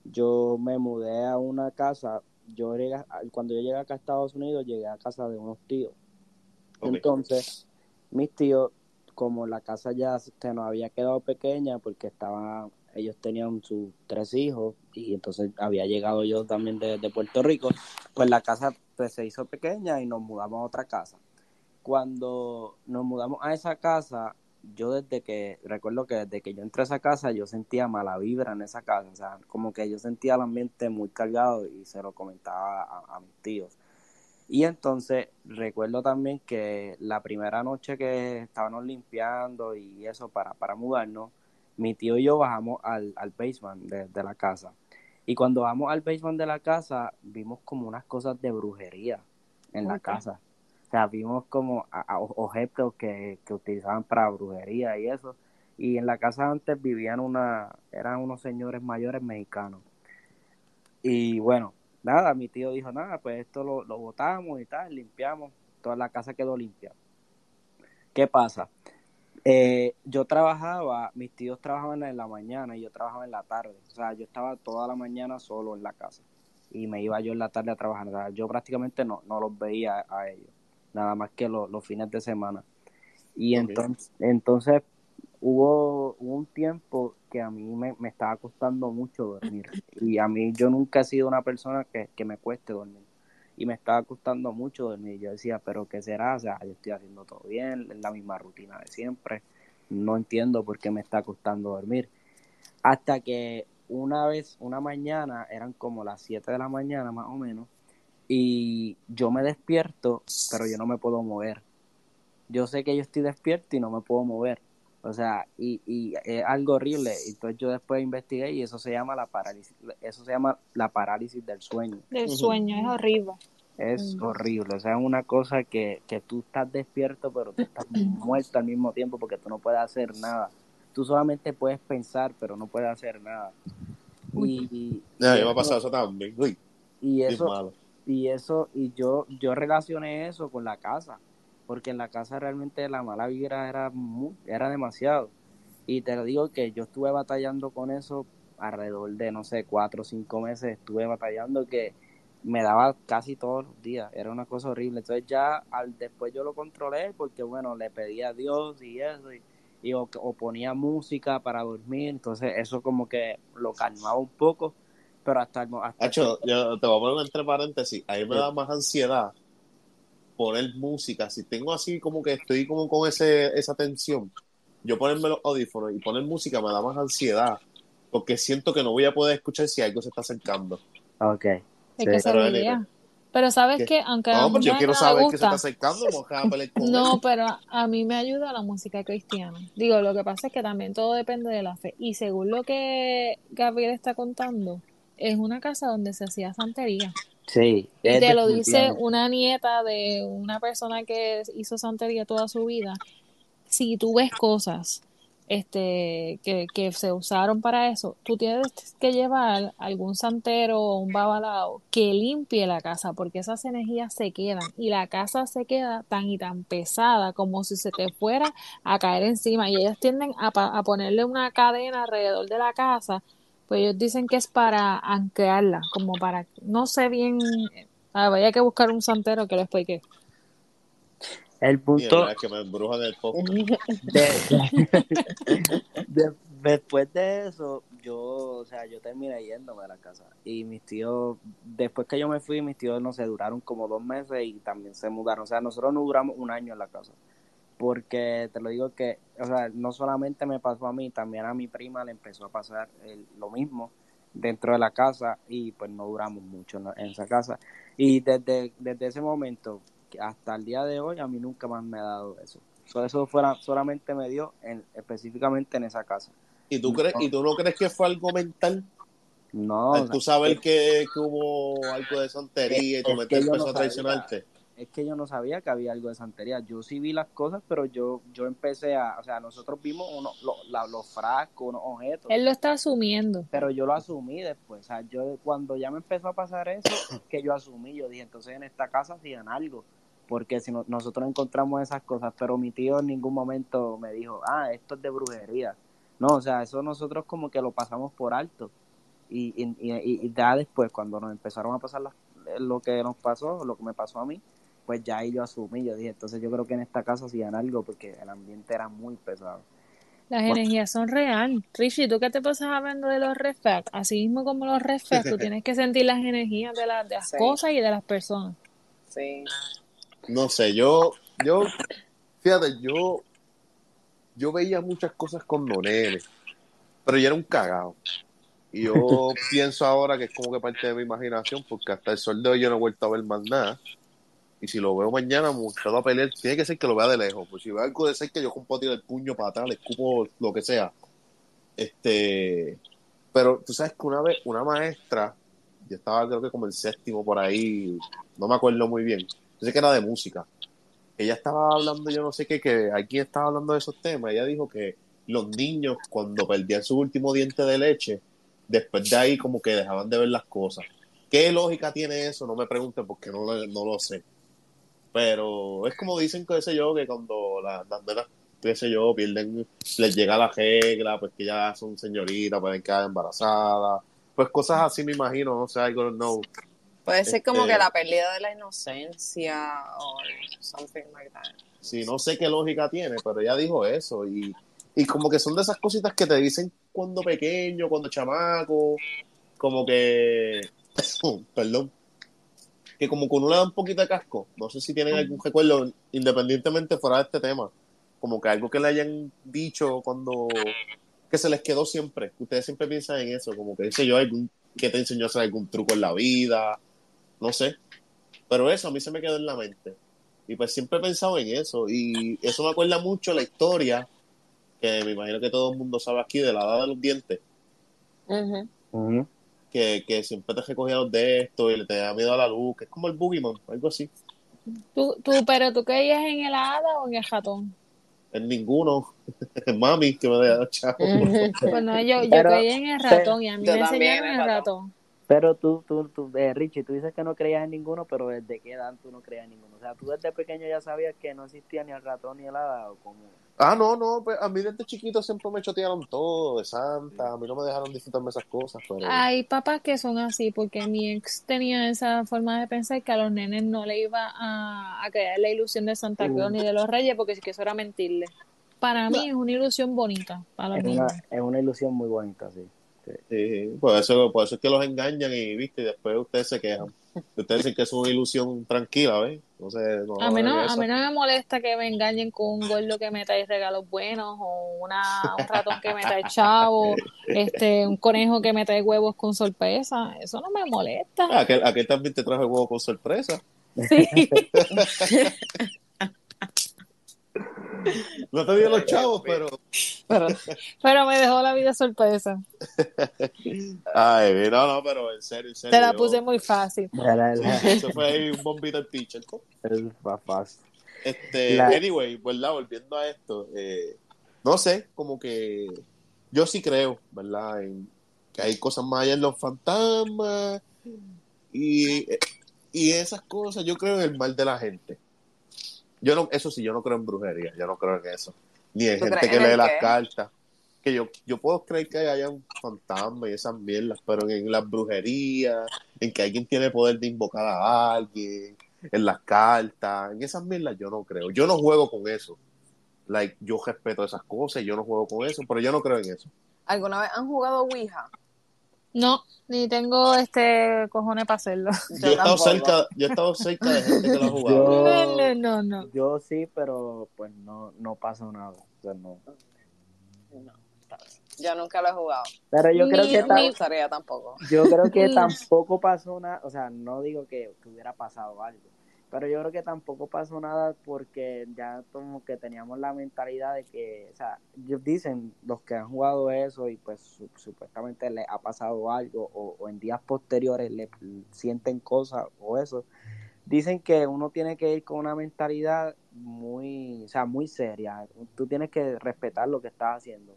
yo me mudé a una casa. Yo llegué, cuando yo llegué acá a Estados Unidos, llegué a casa de unos tíos. Entonces, mis tíos, como la casa ya se nos había quedado pequeña porque estaban, ellos tenían sus tres hijos y entonces había llegado yo también de, de Puerto Rico, pues la casa pues, se hizo pequeña y nos mudamos a otra casa. Cuando nos mudamos a esa casa, yo desde que, recuerdo que desde que yo entré a esa casa, yo sentía mala vibra en esa casa, o sea, como que yo sentía el ambiente muy cargado y se lo comentaba a, a mis tíos. Y entonces recuerdo también que la primera noche que estábamos limpiando y eso para, para mudarnos, mi tío y yo bajamos al, al basement de, de la casa. Y cuando vamos al basement de la casa, vimos como unas cosas de brujería en la casa. O sea, vimos como objetos que, que utilizaban para brujería y eso. Y en la casa antes vivían una, eran unos señores mayores mexicanos. Y bueno, nada, mi tío dijo, nada, pues esto lo, lo botamos y tal, limpiamos, toda la casa quedó limpia. ¿Qué pasa? Eh, yo trabajaba, mis tíos trabajaban en la mañana y yo trabajaba en la tarde. O sea, yo estaba toda la mañana solo en la casa y me iba yo en la tarde a trabajar. O sea, yo prácticamente no, no los veía a ellos, nada más que lo- los fines de semana. Y entonces, entonces hubo, hubo un tiempo que a mí me, me estaba costando mucho dormir. Y a mí yo nunca he sido una persona que, que me cueste dormir. Y me estaba costando mucho dormir. Yo decía, pero ¿qué será? O sea, yo estoy haciendo todo bien, es la misma rutina de siempre. No entiendo por qué me está costando dormir. Hasta que una vez, una mañana, eran como las 7 de la mañana más o menos, y yo me despierto, pero yo no me puedo mover. Yo sé que yo estoy despierto y no me puedo mover. O sea, y, y es algo horrible. Entonces yo después investigué y eso se llama la parálisis, eso se llama la parálisis del sueño. Del sueño, es horrible. Es Mm. horrible, o sea, es una cosa que, que tú estás despierto, pero tú estás <clears throat> muerto al mismo tiempo porque tú no puedes hacer nada. Tú solamente puedes pensar, pero no puedes hacer nada. Y, y, Ya, y me ha pasado eso también. Uy, y es eso, malo. Y eso, y yo, yo relacioné eso con la casa, porque en la casa realmente la mala vibra era era demasiado. Y te lo digo que yo estuve batallando con eso alrededor de, no sé, cuatro o cinco meses, estuve batallando que me daba casi todos los días, era una cosa horrible. Entonces ya al después yo lo controlé porque, bueno, le pedí a Dios y eso, y, y o ponía música para dormir, entonces eso como que lo calmaba un poco, pero hasta el mo- hasta Hacho, yo te voy a poner entre paréntesis. A mí me da más ansiedad poner música. Si tengo así como que estoy como con ese, esa tensión, yo ponerme los audífonos y poner música me da más ansiedad. Porque siento que no voy a poder escuchar si algo se está acercando. Ok. Es Sí. que se Pero. Pero sabes ¿Qué? que aunque a No, pues yo quiero saber que se está gusta, acercando. A no, pero a mí me ayuda la música cristiana. Digo, lo que pasa es que también todo depende de la fe. Y según lo que Gabriel está contando, es una casa donde se hacía santería. Sí, Y te lo dice una nieta de una persona que hizo santería toda su vida. Si tú ves cosas este, que, que se usaron para eso, tú tienes que llevar algún santero o un babalao que limpie la casa, porque esas energías se quedan y la casa se queda tan y tan pesada como si se te fuera a caer encima. Y ellos tienden a, a ponerle una cadena alrededor de la casa, pues ellos dicen que es para anclarla, como para, no sé bien, ah, vaya que buscar un santero que lo explique. El punto, que me embrujan el podcast. de- de- después de eso, yo, o sea, yo terminé yéndome de la casa. Y mis tíos, después que yo me fui, mis tíos, no sé, duraron como dos meses y también se mudaron. O sea, nosotros no duramos un año en la casa. Porque te lo digo que, o sea, no solamente me pasó a mí, también a mi prima le empezó a pasar el- lo mismo dentro de la casa y pues no duramos mucho en, esa casa. Y desde, desde ese momento hasta el día de hoy a mí nunca más me ha dado eso. So, eso fuera, solamente me dio en, específicamente en esa casa. ¿Y tú, crees, ¿Y tú no crees que fue algo mental? No, Al o tú sea, saber que, que hubo algo de santería y tu mente empezó no a traicionarte. Es que yo no sabía que había algo de santería. Yo sí vi las cosas, pero yo yo empecé a, o sea, nosotros vimos uno, lo- la- los frascos, unos objetos, Él lo está asumiendo. pero yo lo asumí después. O sea, yo cuando ya me empezó a pasar eso, <coughs> que yo asumí, yo dije, entonces en esta casa hacían algo, porque si no- nosotros encontramos esas cosas, pero mi tío en ningún momento me dijo, ah, esto es de brujería. No, o sea, eso nosotros como que lo pasamos por alto. Y, y, y- y ya después, cuando nos empezaron a pasar las- lo que nos pasó, lo que me pasó a mí, pues ya ahí yo asumí, yo dije, entonces yo creo que en esta casa hacían algo porque el ambiente era muy pesado. Las Bueno. energías son real. Richie, ¿tú qué te pasas hablando de los red flags? Así mismo como los red <laughs> flags, tú tienes que sentir las energías de, las de las Sí. cosas y de las personas. Sí. No sé, yo, yo, fíjate, yo, yo veía muchas cosas con Nonene, pero yo era un cagado. Y yo <laughs> pienso ahora que es como que parte de mi imaginación, porque hasta el sol de hoy yo no he vuelto a ver más nada. Y si lo veo mañana, me a pelear, tiene que ser que lo vea de lejos. Pues si veo algo de cerca, yo con puedo tirar el puño para atrás, le escupo lo que sea. Este, pero tú sabes que una vez, una maestra, yo estaba creo que como el séptimo por ahí, no me acuerdo muy bien. Yo sé que era de música. Ella estaba hablando, yo no sé qué, que aquí estaba hablando de esos temas. Ella dijo que los niños, cuando perdían su último diente de leche, después de ahí como que dejaban de ver las cosas. ¿Qué lógica tiene eso? No me pregunten porque no, no lo sé. Pero es como dicen, qué sé yo, que cuando las, las nenas, qué sé yo, pierden, les llega la regla, pues que ya son señoritas, pueden quedar embarazadas. Pues cosas así me imagino, no sé, I don't know. Puede ser como Este- que la pérdida de la inocencia o something like that. Sí, no sé qué lógica tiene, pero ella dijo eso. Y, y como que son de esas cositas que te dicen cuando pequeño, cuando chamaco, como que, <laughs> perdón, que como que uno le da un poquito de casco. No sé si tienen algún recuerdo, independientemente fuera de este tema, como que algo que le hayan dicho cuando, que se les quedó siempre. Ustedes siempre piensan en eso, como que dice yo, algún, que te enseñó a hacer algún truco en la vida, no sé. Pero eso a mí se me quedó en la mente. Y pues siempre he pensado en eso. Y eso me acuerda mucho la historia, que me imagino que todo el mundo sabe aquí, de la edad de los dientes. Ujú. Ujú. Que, que siempre te recogía los de esto y le tenía miedo a la luz, que es como el Boogeyman, algo así. ¿Tú, tú, pero tú creías en el hada o en el ratón? En ninguno. <laughs> Mami, que me deja chavo. <laughs> Pues no, yo, yo Pero- creía en el ratón y a mí Yo me enseñaron en el el ratón. ratón. Pero tú, tú, tú eh, Richie, tú dices que no creías en ninguno, pero ¿desde qué edad tú no creías en ninguno? O sea, tú desde pequeño ya sabías que no existía ni el ratón ni el hada, o como... Ah, no, no, pues a mí desde chiquito siempre me chotearon todo de Santa, a mí no me dejaron disfrutarme esas cosas, pero... Hay papás que son así, porque mi ex tenía esa forma de pensar que a los nenes no le iba a, a crear la ilusión de Santa Claus ni de los Reyes, porque sí que eso era mentirle. Para mí es una ilusión bonita para los Es niños. una, es una ilusión muy bonita, sí. Sí, por eso, por eso es que los engañan y viste, y después ustedes se quejan. Ustedes dicen que es una ilusión tranquila, ¿ves? Entonces, no, A mí, no, a mí no me molesta que me engañen con un gordo que me trae regalos buenos o una, un ratón que me trae chavo, este, un conejo que me trae huevos con sorpresa. Eso no me molesta. Ah, aquel, aquel también te trajo el huevo con sorpresa. Sí. <laughs> No te dio los chavos, pero... Pero Pero me dejó la vida sorpresa. Ay, no, no, pero en serio, en serio. Te la yo- puse muy fácil. Eso fue ahí un bombito al pitcher. es más fácil. Este, La- anyway, ¿verdad? Volviendo a esto, eh, no sé, como que yo sí creo, ¿verdad? En que hay cosas más allá en los fantasmas y, y esas cosas. Yo creo en el mal de la gente. Yo no, eso sí, yo no creo en brujería, yo no creo en eso. Ni en ¿Tú gente que en lee las qué? cartas. Que yo, yo puedo creer que haya un fantasma y esas mierdas, pero en las brujerías, en que alguien tiene poder de invocar a alguien, en las cartas, en esas mierdas yo no creo. Yo no juego con eso. Like, yo respeto esas cosas, yo no juego con eso, pero yo no creo en eso. ¿Alguna vez han jugado Ouija? No, ni tengo este cojones para hacerlo. <laughs> Yo, he estado cerca, yo he estado cerca de gente que lo ha jugado. Yo- No, no, no. Yo sí, pero pues no, no pasa nada. O sea, no. No. Yo nunca lo he jugado. Pero yo creo que No gustaría tampoco. yo creo que <laughs> tampoco pasó nada, o sea, no digo que, que hubiera pasado algo, pero yo creo que tampoco pasó nada porque ya como que teníamos la mentalidad de que, o sea, dicen los que han jugado eso y pues su- supuestamente les ha pasado algo o en días posteriores le sienten cosas o eso, dicen que uno tiene que ir con una mentalidad muy, o sea, muy seria, tú tienes que respetar lo que estás haciendo.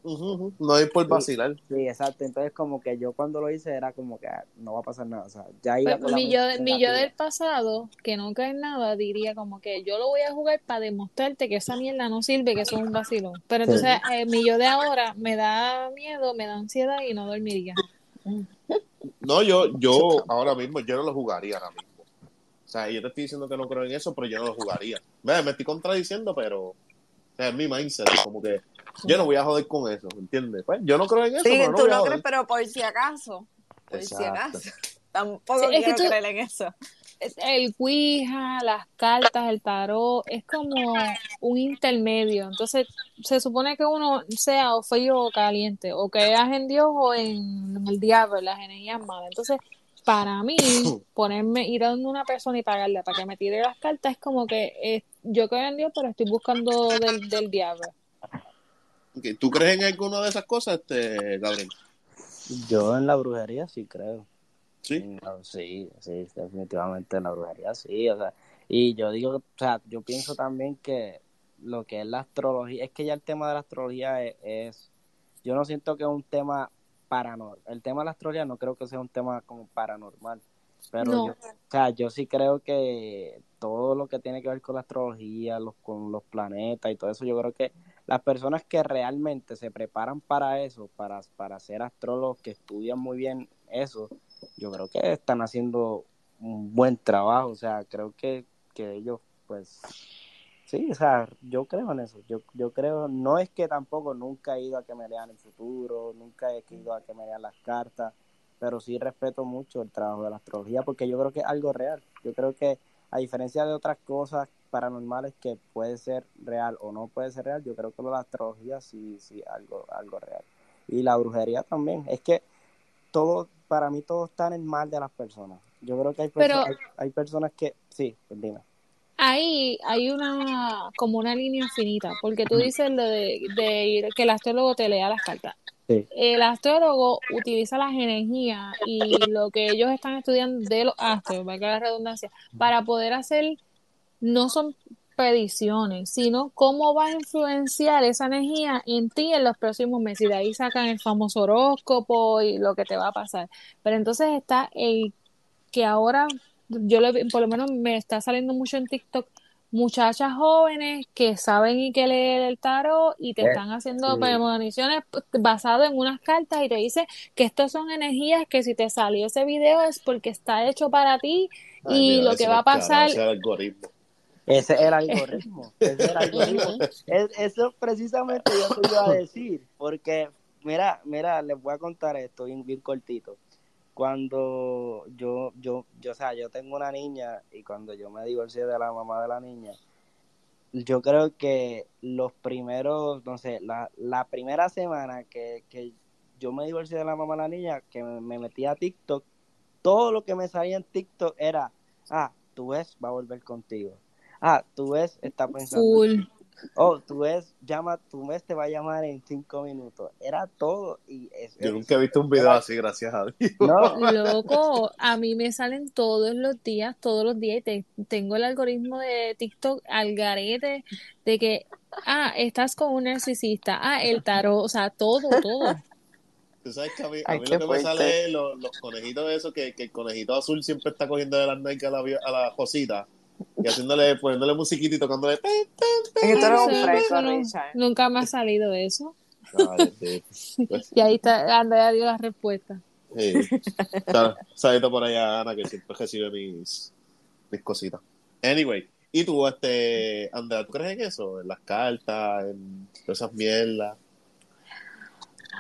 No hay por vacilar. Sí, exacto. Entonces, como que yo cuando lo hice era como que ah, no va a pasar nada. O sea, ya iba Pues, mi, yo, mi yo del pasado, que no en nada, diría como que yo lo voy a jugar para demostrarte que esa mierda no sirve, que eso es un vacilón. Pero Sí. entonces, eh, mi yo de ahora me da miedo, me da ansiedad y no dormiría. No, yo, yo ahora mismo, yo no lo jugaría ahora mismo. O sea, yo te estoy diciendo que no creo en eso, pero yo no lo jugaría. Me, me estoy contradiciendo, pero o sea, es mi mindset, como que yo no voy a joder con eso, ¿entiendes? Pues yo no creo en eso, Sí, pero no tú voy a no joder. crees, pero por si acaso. Por si acaso. <laughs> Tampoco Sí, quiero tú- creer en eso. El Ouija, las cartas, el tarot, es como un intermedio. Entonces, se supone que uno sea o frío o caliente, o creas en Dios o en el diablo, en las energías malas. Entonces, para mí, <coughs> ponerme, ir a donde una persona y pagarle para que me tire las cartas es como que eh, yo creo en Dios, pero estoy buscando del, del diablo. ¿Tú crees en alguna de esas cosas, este, Gabriel? Yo en la brujería sí creo. Sí. Sí, sí, definitivamente en la brujería sí. O sea, y yo digo, o sea, yo pienso también que lo que es la astrología, es que ya el tema de la astrología es, es- yo no siento que es un tema paranormal. El tema de la astrología no creo que sea un tema como paranormal. Pero No. yo, o sea, yo sí creo que todo lo que tiene que ver con la astrología, los, con los planetas y todo eso, yo creo que las personas que realmente se preparan para eso, para, para ser astrólogos, que estudian muy bien eso, yo creo que están haciendo un buen trabajo. O sea, creo que, que ellos, pues, sí, o sea, yo creo en eso. Yo, yo creo, no es que tampoco nunca he ido a que me lean el futuro, nunca he ido a que me lean las cartas, pero sí respeto mucho el trabajo de la astrología porque yo creo que es algo real. Yo creo que a diferencia de otras cosas paranormales que puede ser real o no puede ser real, yo creo que lo de la astrología sí, sí, algo, algo real. Y la brujería también. Es que todo, para mí todo está en el mal de las personas. Yo creo que hay, perso- Pero- hay, hay personas que, sí, pues dime. Ahí hay una, como una línea finita, porque tú dices lo de, de ir, que el astrólogo te lea las cartas. Sí. el astrólogo utiliza las energías y lo que ellos están estudiando de los astros, valga la redundancia, para poder hacer, no son predicciones, sino cómo va a influenciar esa energía en ti en los próximos meses. Y de ahí sacan el famoso horóscopo y lo que te va a pasar. Pero entonces está el que ahora, yo le- por lo menos me está saliendo mucho en TikTok, muchachas jóvenes que saben y que leen el tarot y te Eh, están haciendo sí. premoniciones basado en unas cartas y te dice que estas son energías que si te salió ese video es porque está hecho para ti Ay, y mira, lo que va a pasar ese es el algoritmo. Ese es el algoritmo. <laughs> Ese es el algoritmo. Es- eso precisamente yo te iba a decir. Porque, mira, mira, les voy a contar esto bien, bien cortito. Cuando yo, yo, yo, o sea, yo tengo una niña y cuando yo me divorcié de la mamá de la niña, yo creo que los primeros, no sé, la, la primera semana que, que yo me divorcié de la mamá de la niña, que me, me metí a TikTok, todo lo que me salía en TikTok era, ah, tu ves, va a volver contigo. Ah, tu ves, está pensando. Oh, tu ves, llama, tu ves te va a llamar en cinco minutos. Era todo y es, Yo nunca he visto un video así, gracias a Dios. no, Loco, a mí me salen todos los días, todos los días, y te- tengo el algoritmo de TikTok al garete de que, ah, estás con un narcisista, ah, el tarot, o sea, todo, todo. Tú sabes que a mí, a mí lo que me sale es los, los conejitos esos que, que el conejito azul siempre está cogiendo de las nalgas a la, a la cosita y haciéndole, poniéndole musiquita y tocándole. eres un Sí, fresco, pero Richard. Nunca me ha salido eso. Ay, sí. Pues, Y ahí está, Andrea dio la respuesta. sí. Sal- Saludito por allá, Ana, que siempre recibe mis, mis cositas. Anyway, ¿y tú, este, Andrea, tú crees en eso? En las cartas, en esas mierdas.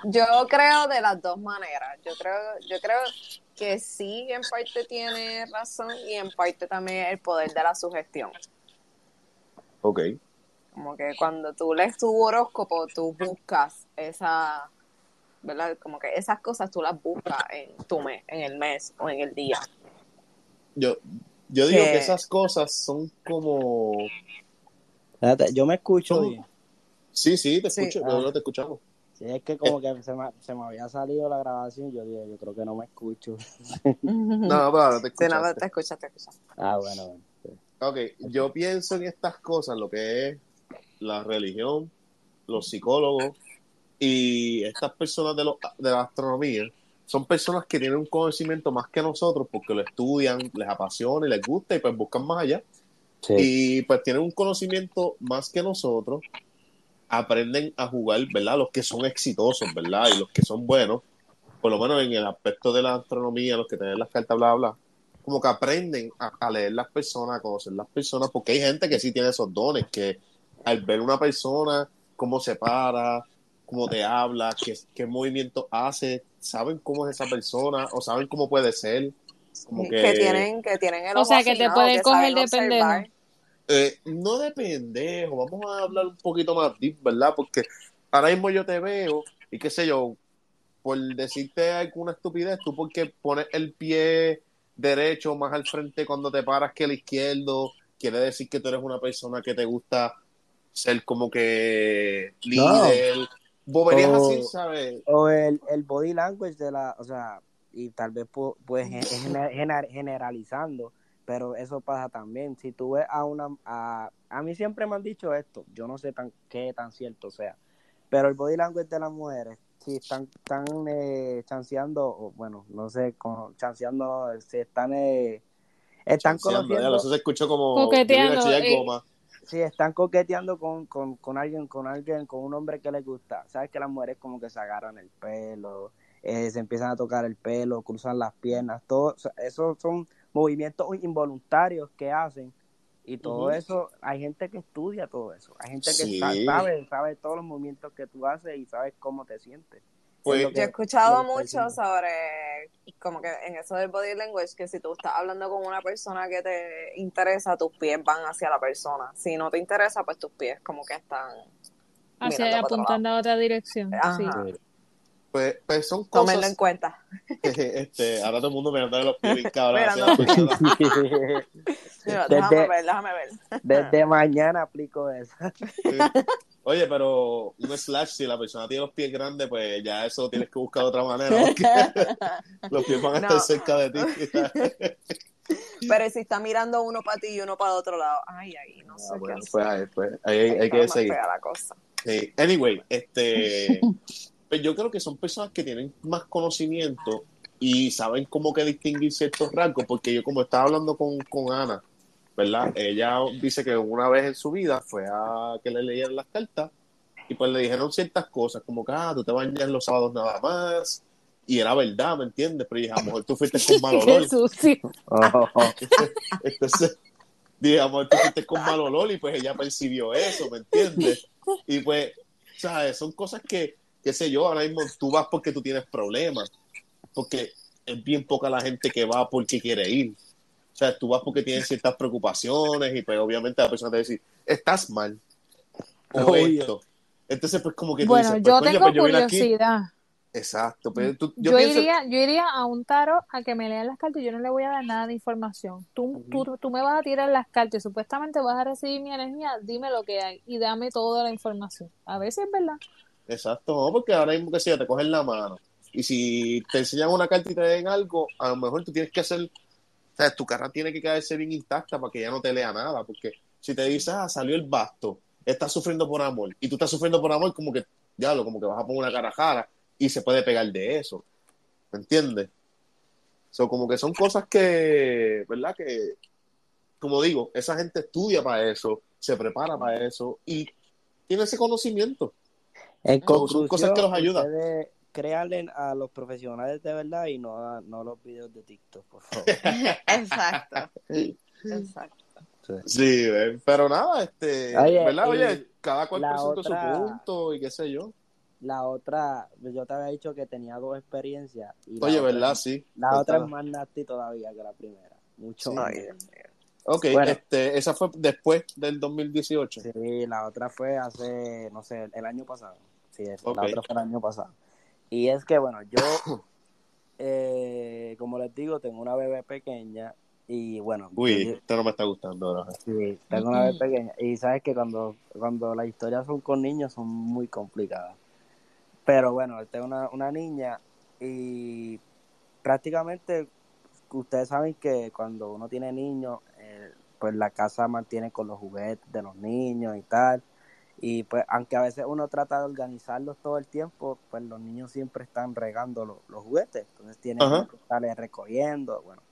Yo creo de las dos maneras. Yo creo, yo creo que sí, en parte tiene razón y en parte también el poder de la sugestión. Ok. Como que cuando tú lees tu horóscopo, tú buscas esa, ¿verdad? Como que esas cosas tú las buscas en tu mes, en el mes o en el día. Yo, yo digo Que- que esas cosas son como... Espérate, yo me escucho. Sí, sí, te Sí. escucho, Ah. yo te escuchamos. Sí, es que como que se me, se me había salido la grabación, yo dije, yo creo que no me escucho. <laughs> No, pero ahora te Sí, no, escuchaste. te escuchas, te escuchas. Ah, bueno, bueno. sí. Ok, yo pienso en estas cosas, lo que es la religión, los psicólogos y estas personas de, lo- de la astronomía, son personas que tienen un conocimiento más que nosotros porque lo estudian, les apasiona y les gusta y pues buscan más allá. Sí. Y pues tienen un conocimiento más que nosotros, aprenden a jugar, ¿verdad? Los que son exitosos, ¿verdad? Y los que son buenos, por lo menos en el aspecto de la astronomía, los que tienen las cartas, bla, bla, como que aprenden a, a leer las personas, a conocer las personas, porque hay gente que sí tiene esos dones, que al ver una persona, cómo se para, cómo te habla, qué, qué movimiento hace, saben cómo es esa persona o saben cómo puede ser. Como que, que tienen, que tienen el O sea, ojo que te pueden coger saben de observar. pendejo. Eh, no de pendejo, vamos a hablar un poquito más deep, ¿verdad? Porque ahora mismo yo te veo y qué sé yo, por decirte alguna estupidez, tú porque pones el pie derecho más al frente cuando te paras que el izquierdo, quiere decir que tú eres una persona que te gusta ser como que líder, boberías Oh. así, ¿sabes? O el, el body language de la, o sea, y tal vez pu- pues gen- gener- gener- generalizando, pero eso pasa también. Si tú ves a una, a, a mí siempre me han dicho esto, yo no sé tan qué tan cierto sea, pero el body language de las mujeres, si están, están eh, chanceando, o bueno, no sé, con, chanceando, si están, eh, están ya, conociendo, eso se escuchó como Coqueteando, eh. goma. si están coqueteando con, con, con alguien, con alguien, con un hombre que les gusta, sabes que las mujeres como que se agarran el pelo, eh, se empiezan a tocar el pelo, cruzan las piernas, todo, o sea, esos son movimientos involuntarios que hacen y todo eso, hay gente que estudia todo eso, hay gente que Sí. sabe, sabe todos los movimientos que tú haces y sabes cómo te sientes. Pues, Yo he escuchado mucho diciendo. sobre, como que en eso del body language, que si tú estás hablando con una persona que te interesa, tus pies van hacia la persona. Si no te interesa, pues tus pies como que están Hacia, apuntando a otra dirección. Ajá. Sí. Pues, pues son Tómenlo cosas en cuenta. <laughs> este, ahora todo el mundo mirando de los <laughs> pies <laughs> Desde- déjame ver, déjame ver. Desde mañana aplico eso. Oye, pero un slash, si la persona tiene los pies grandes, pues ya eso tienes que buscar de otra manera, los pies van a estar No. cerca de ti. Pero si está mirando uno para ti y uno para el otro lado, ay, ay, no sé Ah, qué bueno, hacer. pues ahí, pues, ahí hay, hay que seguir. la cosa. Sí. Anyway, este, pues yo creo que son personas que tienen más conocimiento y saben cómo que distinguir ciertos rasgos, porque yo como estaba hablando con, con Ana, ¿verdad? Ella dice que una vez en su vida fue a que le leyeran las cartas y pues le dijeron ciertas cosas, como que, ah, tú te bañas los sábados nada más, y era verdad, ¿me entiendes? Pero dije, a lo mejor tú fuiste con mal <laughs> olor. Qué sucio. Oh, <laughs> Entonces, digamos, tú fuiste con mal olor y pues ella percibió eso, ¿me entiendes? Y pues, ¿sabes? Son cosas que, qué sé yo, ahora mismo tú vas porque tú tienes problemas, porque es bien poca la gente que va porque quiere ir. O sea, tú vas porque tienes ciertas preocupaciones y pues obviamente la persona te va a decir, estás mal. O Oye. esto. Entonces, pues como que tú Bueno, dices, yo pues, coño, tengo pues yo curiosidad. Exacto, pero tú- yo, Yo, pienso, iría, yo iría a un tarot a que me lean las cartas y yo no le voy a dar nada de información. Tú, tú, tú me vas a tirar las cartas y supuestamente vas a recibir mi energía, dime lo que hay y dame toda la información. A veces es verdad. Exacto, porque ahora mismo que yo, te cogen la mano. Y si te enseñan una carta y te den algo, a lo mejor tú tienes que hacer, o sea, tu cara tiene que quedarse bien intacta para que ya no te lea nada, porque si te dices, ah, salió el basto, estás sufriendo por amor, y tú estás sufriendo por amor, como que, ya lo, como que vas a poner una cara jara y se puede pegar de eso. ¿Me entiendes? So, como que son cosas que, ¿verdad? Que, como digo, esa gente estudia para eso, se prepara para eso y tiene ese conocimiento. En son cosas que los ayudan. créanle a los profesionales de verdad y no a, no los videos de TikTok, por favor. <laughs> <laughs> Exacto, exacto. Sí, eh, pero nada, este, Oye, ¿verdad? Oye, cada cual la presenta otra- su punto y qué sé yo. La otra, yo te había dicho que tenía dos experiencias. Y la Oye, otra- ¿verdad? Sí. La Pues otra está- es más nasty todavía que la primera. Mucho Sí. más. Ok, Bueno. este, esa fue después del 2018. Sí, la otra fue hace, no sé, el año pasado. Sí, la otra fue el año pasado. Y es que, bueno, yo, <coughs> eh, como les digo, tengo una bebé pequeña y, bueno, Uy, yo- esto no me está gustando ahora. sí, tengo una bebé pequeña. Y sabes que cuando, cuando las historias son con niños son muy complicadas. Pero bueno, tengo una, una niña y prácticamente ustedes saben que cuando uno tiene niños, eh, pues la casa mantiene con los juguetes de los niños y tal. Y pues aunque a veces uno trata de organizarlos todo el tiempo, pues los niños siempre están regando lo- los juguetes. Entonces tienen Ajá. que estarles recogiendo. Bueno,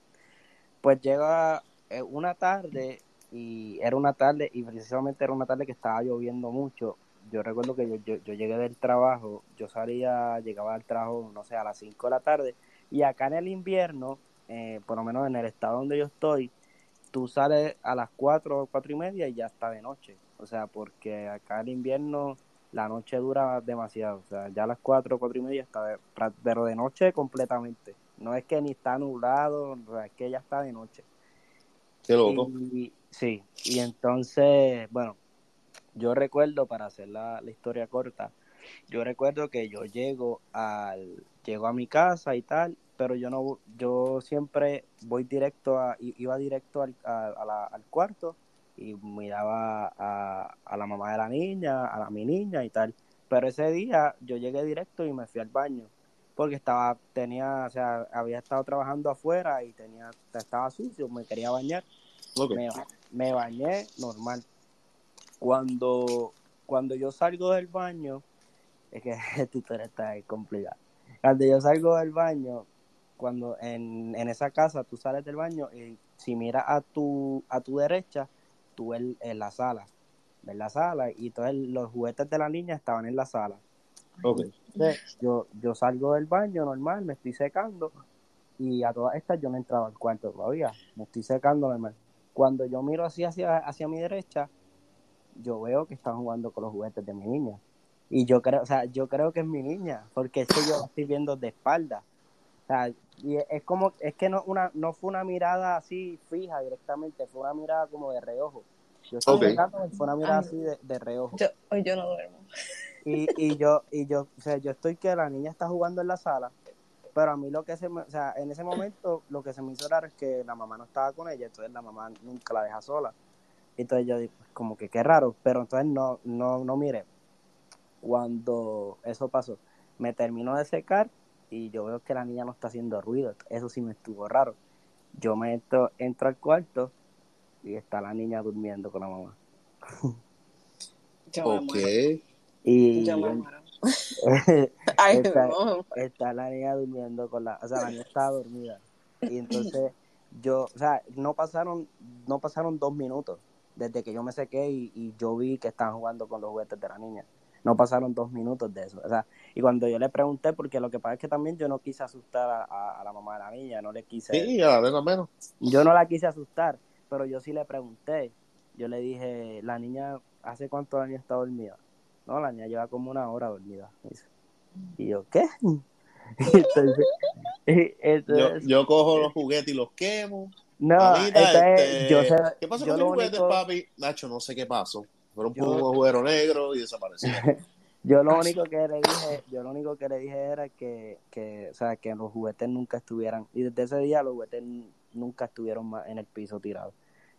pues llega eh, una tarde y era una tarde y precisamente era una tarde que estaba lloviendo mucho. Yo recuerdo que yo, yo, yo llegué del trabajo, yo salía, llegaba al trabajo, no sé, a las 5 de la tarde. Y acá en el invierno, eh, por lo menos en el estado donde yo estoy, tú sales a las 4 o 4 y media y ya está de noche. O sea, porque acá el invierno la noche dura demasiado. O sea, ya a las 4 o 4 y media está, de- pero de noche completamente. No es que ni está nublado, es que ya está de noche. Qué loco. Y, sí, y entonces, bueno, yo recuerdo, para hacer la, la historia corta, yo recuerdo que yo llego al, llego a mi casa y tal, pero yo no, yo siempre voy directo a, i- iba directo al, a- a la- al cuarto y miraba a, a la mamá de la niña, a la, mi niña y tal. Pero ese día yo llegué directo y me fui al baño porque estaba, tenía, o sea, había estado trabajando afuera y tenía, estaba sucio, me quería bañar me bañé normal. Cuando, cuando yo salgo del baño, es que <laughs> esta historia está ahí complicada. Cuando yo salgo del baño, cuando en, en esa casa tú sales del baño y si miras a tu, a tu derecha, tú ves en la sala, ves la sala y entonces los juguetes de la niña estaban en la sala. Ok. Entonces, yo, yo salgo del baño normal, me estoy secando y a todas estas yo no entraba al cuarto todavía, me estoy secando normal. Cuando yo miro así hacia, hacia mi derecha, yo veo que están jugando con los juguetes de mi niña. Y yo creo, o sea, yo creo que es mi niña, porque es que yo la estoy viendo de espalda. O sea, y es- como, es que no, una, no fue una mirada así fija directamente, fue una mirada como de reojo. Yo estoy Ok. secándome y fue una mirada Ay. así de, de reojo. Yo, hoy yo no duermo. y, y yo, y yo, o sea, yo estoy que la niña está jugando en la sala, pero a mí lo que se me, o sea, en ese momento lo que se me hizo raro es que la mamá no estaba con ella, entonces la mamá nunca la deja sola. Entonces yo digo, pues, como que qué raro, pero entonces no, no, no miré. Cuando eso pasó, me terminó de secar y yo veo que la niña no está haciendo ruido, eso sí me estuvo raro. Yo me entro, entro al cuarto y está la niña durmiendo con la mamá. Yo Ok. Y Yo me <laughs> está, está la niña durmiendo con la, o sea, la niña estaba dormida. Y entonces yo, o sea, no pasaron, no pasaron dos minutos desde que yo me sequé y, y yo vi que estaban jugando con los juguetes de la niña. No pasaron dos minutos de eso. O sea, y cuando yo le pregunté, porque lo que pasa es que también yo no quise asustar a, a- a la mamá de la niña, no le quise, Sí, a la menos menos. yo no la quise asustar, pero yo sí le pregunté. Yo le dije, la niña, ¿hace cuánto la niña está dormida? No, la niña lleva como una hora dormida. Y yo, ¿qué? <laughs> entonces, Yo, entonces, yo cojo los juguetes y los quemo. no, Mamita, este, yo sé, ¿Qué pasó yo con lo los juguetes, único- papi? Nacho, no sé qué pasó. Yo- un juguero negro y desapareció. <laughs> Yo lo único que le dije, yo lo único que le dije era que, que, o sea, que los juguetes nunca estuvieran, y desde ese día los juguetes nunca estuvieron más en el piso tirados.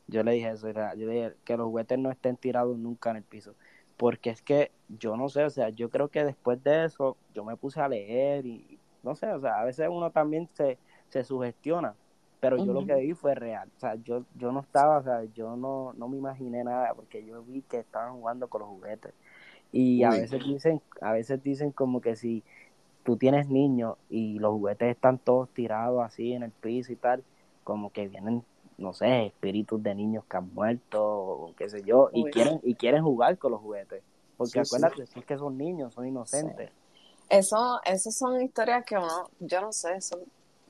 Yo le dije eso, yo le dije que los juguetes no estén tirados nunca en el piso. Porque es que yo no sé, o sea, yo creo que después de eso yo me puse a leer y no sé, o sea, a veces uno también se, se sugestiona, pero yo lo que vi fue real. O sea, yo, yo no estaba, o sea, yo no, no me imaginé nada porque yo vi que estaban jugando con los juguetes. Y a veces dicen, a veces dicen como que si tú tienes niños y los juguetes están todos tirados así en el piso y tal, como que vienen, no sé, espíritus de niños que han muerto o qué sé yo, y quieren, y quieren jugar con los juguetes. Porque Sí, sí. acuérdate, es que son niños, son inocentes. Eso, eso son historias que uno, yo no sé, son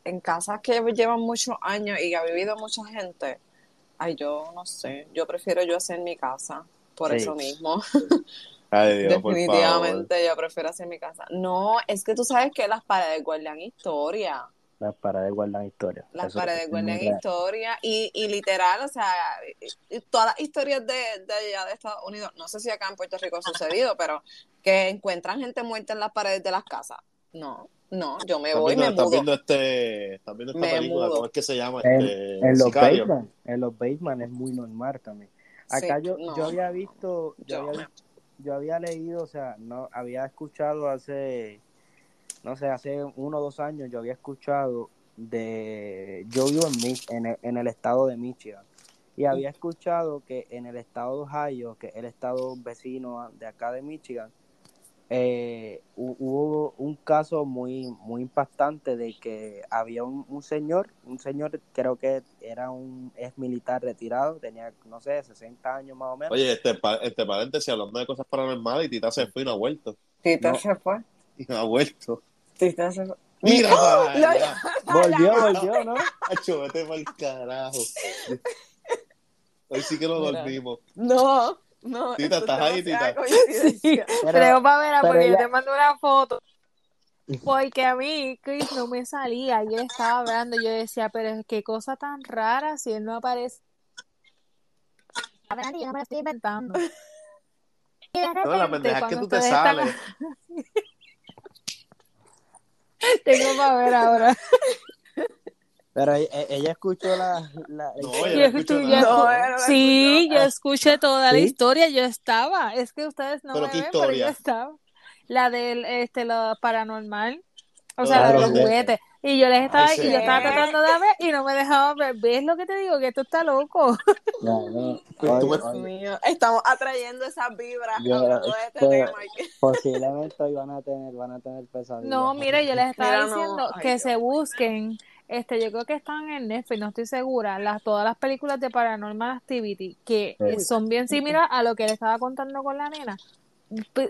en casas que llevan muchos años y ha vivido mucha gente. Ay, yo no sé, yo prefiero yo hacer mi casa, por Sí. eso mismo. <laughs> Ay, Dios, por favor. Definitivamente yo prefiero hacer mi casa. No, es que tú sabes que las paredes guardan historia. Las paredes guardan historia. Las Eso paredes es guardan historia y, y literal, o sea, todas las historias de, de allá de Estados Unidos, no sé si acá en Puerto Rico ha sucedido, pero que encuentran gente muerta en las paredes de las casas. No, no, yo me ¿Estás voy y viendo, me estás mudo. viendo este, estás viendo esta Me película? mudo. ¿Cómo es que se llama? En, Este, en los Sicario. basement, en los basement es muy normal también. Sí, Acá yo, no. yo había visto, yo, Yo había, me- yo había leído, o sea, no había escuchado hace, no sé, hace uno o dos años, yo había escuchado de, yo vivo en, Mich- en, el, en el estado de Michigan y había escuchado que en el estado de Ohio, que es el estado vecino de acá de Michigan, eh, hu- hubo un caso muy muy impactante de que había un, un señor, un señor creo que era un ex militar retirado, tenía no sé, 60 años más o menos. Oye, este, este paréntesis, hablando de cosas paranormales, y Tita se fue y no ha vuelto. Tita No. se fue. Y no ha vuelto. Tita se fue. Mira, ¡Oh! La- volvió, volvió, ¿no? Acho, vete pa'l carajo. Hoy sí que nos Mira. dormimos. No, no. Tita, ¿estás ahí, Tita? <laughs> Creo, Pamela, pero porque ella- yo te mando una foto. Porque a mí Chris no me salía y él estaba hablando. Yo decía, pero qué cosa tan rara si él no aparece. A ver, yo no me lo estoy inventando. <laughs> Y de No, la pendeja es que tú te están- sales. <laughs> Tengo para ver ahora. Pero e- e- ella escuchó la, la No, ella escuchó No, no sí, escuchó. yo escuché toda la historia, yo estaba. Es que ustedes no ¿Pero me qué ven, pero yo estaba. La del este lo paranormal, o sea, la de Claro, los sí. juguetes. Y yo les estaba Ay, y yo estaba tratando de ver y no me dejaban ver. ¿Ves lo que te digo? Que esto está loco. No, no. Pues Dios mío, estamos atrayendo esas vibras Yo- hablando de este tema. posiblemente hoy van a tener, van a tener pesadillas. No, mire, yo les estaba Mira, no, diciendo ay, que Dios se busquen, este, yo creo que están en Netflix, no estoy segura, las, todas las películas de Paranormal Activity, que Sí. son bien similares a lo que le estaba contando con la nena.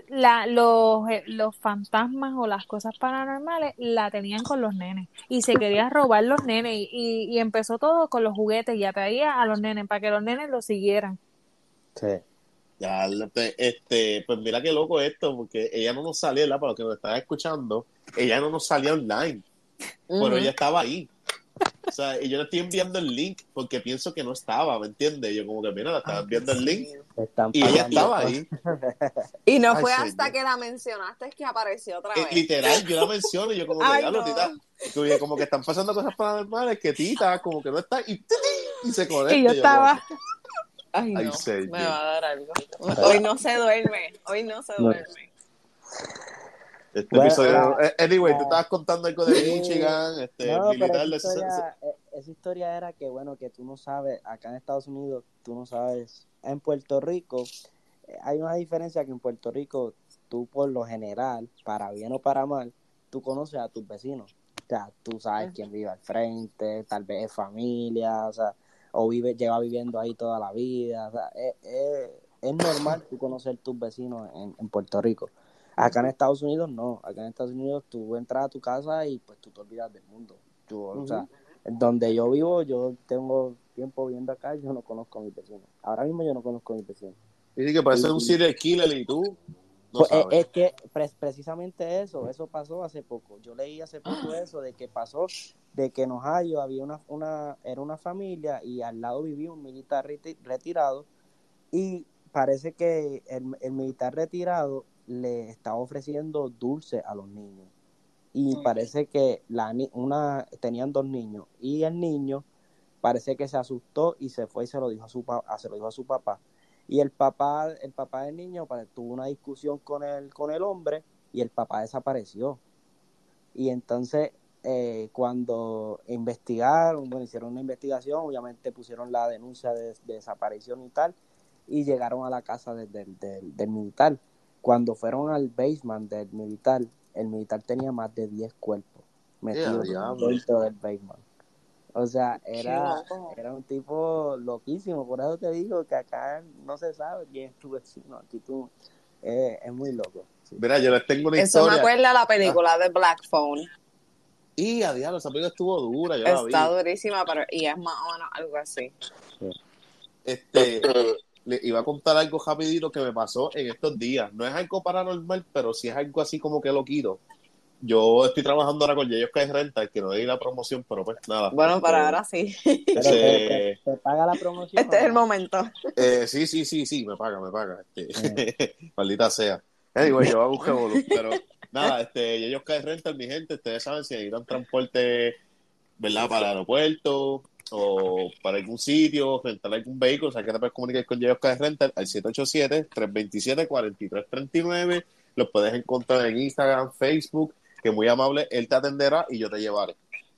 La, los, eh, los fantasmas o las cosas paranormales la tenían con los nenes y se quería robar los nenes y, y, y empezó todo con los juguetes y atraía a los nenes para que los nenes lo siguieran. Sí. Ya, este, este, pues mira qué loco esto, porque ella no nos salía, ¿verdad? Para los que nos están escuchando, ella no nos salía online, pero Ujú. ella estaba ahí. O sea, y yo le estoy enviando el link porque pienso que no estaba, ¿me entiendes? Yo como que, mira, le estaba enviando el link y ella estaba ahí. Y no Ay, fue señor. hasta que la mencionaste que apareció otra Eh, vez. literal, yo la menciono y yo como que, Ay, no. tita, que, como que están pasando cosas paranormales, que tita, como que no está, y, y se conecta. Y yo estaba, Ay, Ay, no, me va a dar algo. Hoy no se duerme, hoy no se No. Este Bueno, episodio, eh, anyway, tú ah, estabas contando algo de. Michigan, este, No, militar esa historia, eh, esa historia era que, bueno, que tú no sabes, acá en Estados Unidos, tú no sabes, en Puerto Rico, eh, hay una diferencia que en Puerto Rico, tú por lo general, para bien o para mal, tú conoces a tus vecinos. O sea, tú sabes quién vive al frente, tal vez es familia, o sea, o vive, lleva viviendo ahí toda la vida. O sea, es, es- es normal tú conocer tus vecinos en, en Puerto Rico. Acá en Estados Unidos no, acá en Estados Unidos tú entras a tu casa y pues tú te olvidas del mundo. Tú, O sea, donde yo vivo, yo tengo tiempo viviendo acá, yo no conozco a mis vecinos. Ahora mismo yo no conozco a mis vecinos. Dice que parece un serial killer y tú no Pues, eh, es que pre- precisamente eso, eso pasó hace poco. Yo leí hace poco eso de que pasó de que en Ohio había una, una era una familia y al lado vivía un militar reti- retirado y parece que el, el militar retirado le estaba ofreciendo dulce a los niños. Y parece que la una tenían dos niños y el niño parece que se asustó y se fue y se lo dijo a su pa- se lo dijo a su papá. Y el papá el papá del niño tuvo una discusión con el con el hombre y el papá desapareció. Y entonces eh, cuando investigaron bueno hicieron una investigación obviamente pusieron la denuncia de, de desaparición y tal y llegaron a la casa de- del militar cuando fueron al basement del militar el militar tenía más de 10 cuerpos metidos dentro del basement o sea, era, era un tipo loquísimo, por eso te digo que acá no se sabe quién es tu vecino, aquí tú, eh, es muy loco. sí. Mira, yo les tengo una Eso me acuerda a la película de Black Phone. Y a diablo, esa película estuvo dura, yo la vi. Está durísima, pero y es más o menos algo así. Este, le iba a contar algo rapidito que me pasó en estos días. No es algo paranormal, pero sí es algo así como que loquito. Yo estoy trabajando ahora con Yayos Caes Renta, que no di la promoción, pero pues nada. Bueno, Este, para ahora sí. <laughs> Pero Sí. te, paga la promoción. Este es ¿o el momento. Eh, sí, sí, sí, sí, me paga, me paga. Este, <laughs> maldita sea. Anyway, yo voy a buscar volumen, pero nada, este, ellos caen renta, mi gente, ustedes saben si necesitan transporte, ¿verdad? Para el aeropuerto o para algún sitio, rentar algún vehículo, o sea, que te puedes comunicar con ellos caen renta al 787-327-4339. Los puedes encontrar en Instagram, Facebook, que muy amable, él te atenderá y yo te llevaré.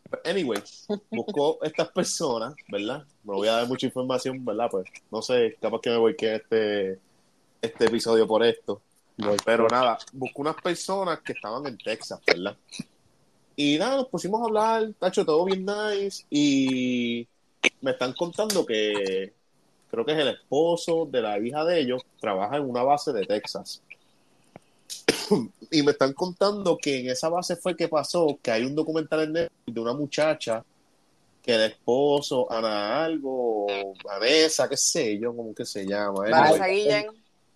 But Anyway, busco <laughs> estas personas, ¿verdad? No voy a dar mucha información, ¿verdad? Pues no sé, capaz que me voy que este, este episodio por esto. Pero nada, busco unas personas que estaban en Texas, ¿verdad? Y nada, nos pusimos a hablar, tacho, todo bien nice. Y me están contando que creo que es el esposo de la hija de ellos, trabaja en una base de Texas. <coughs> y me están contando que en esa base fue que pasó que hay un documental en Netflix de una muchacha que el esposo, Ana algo, Vanessa, qué sé yo, cómo que se llama. Vanessa Guillén.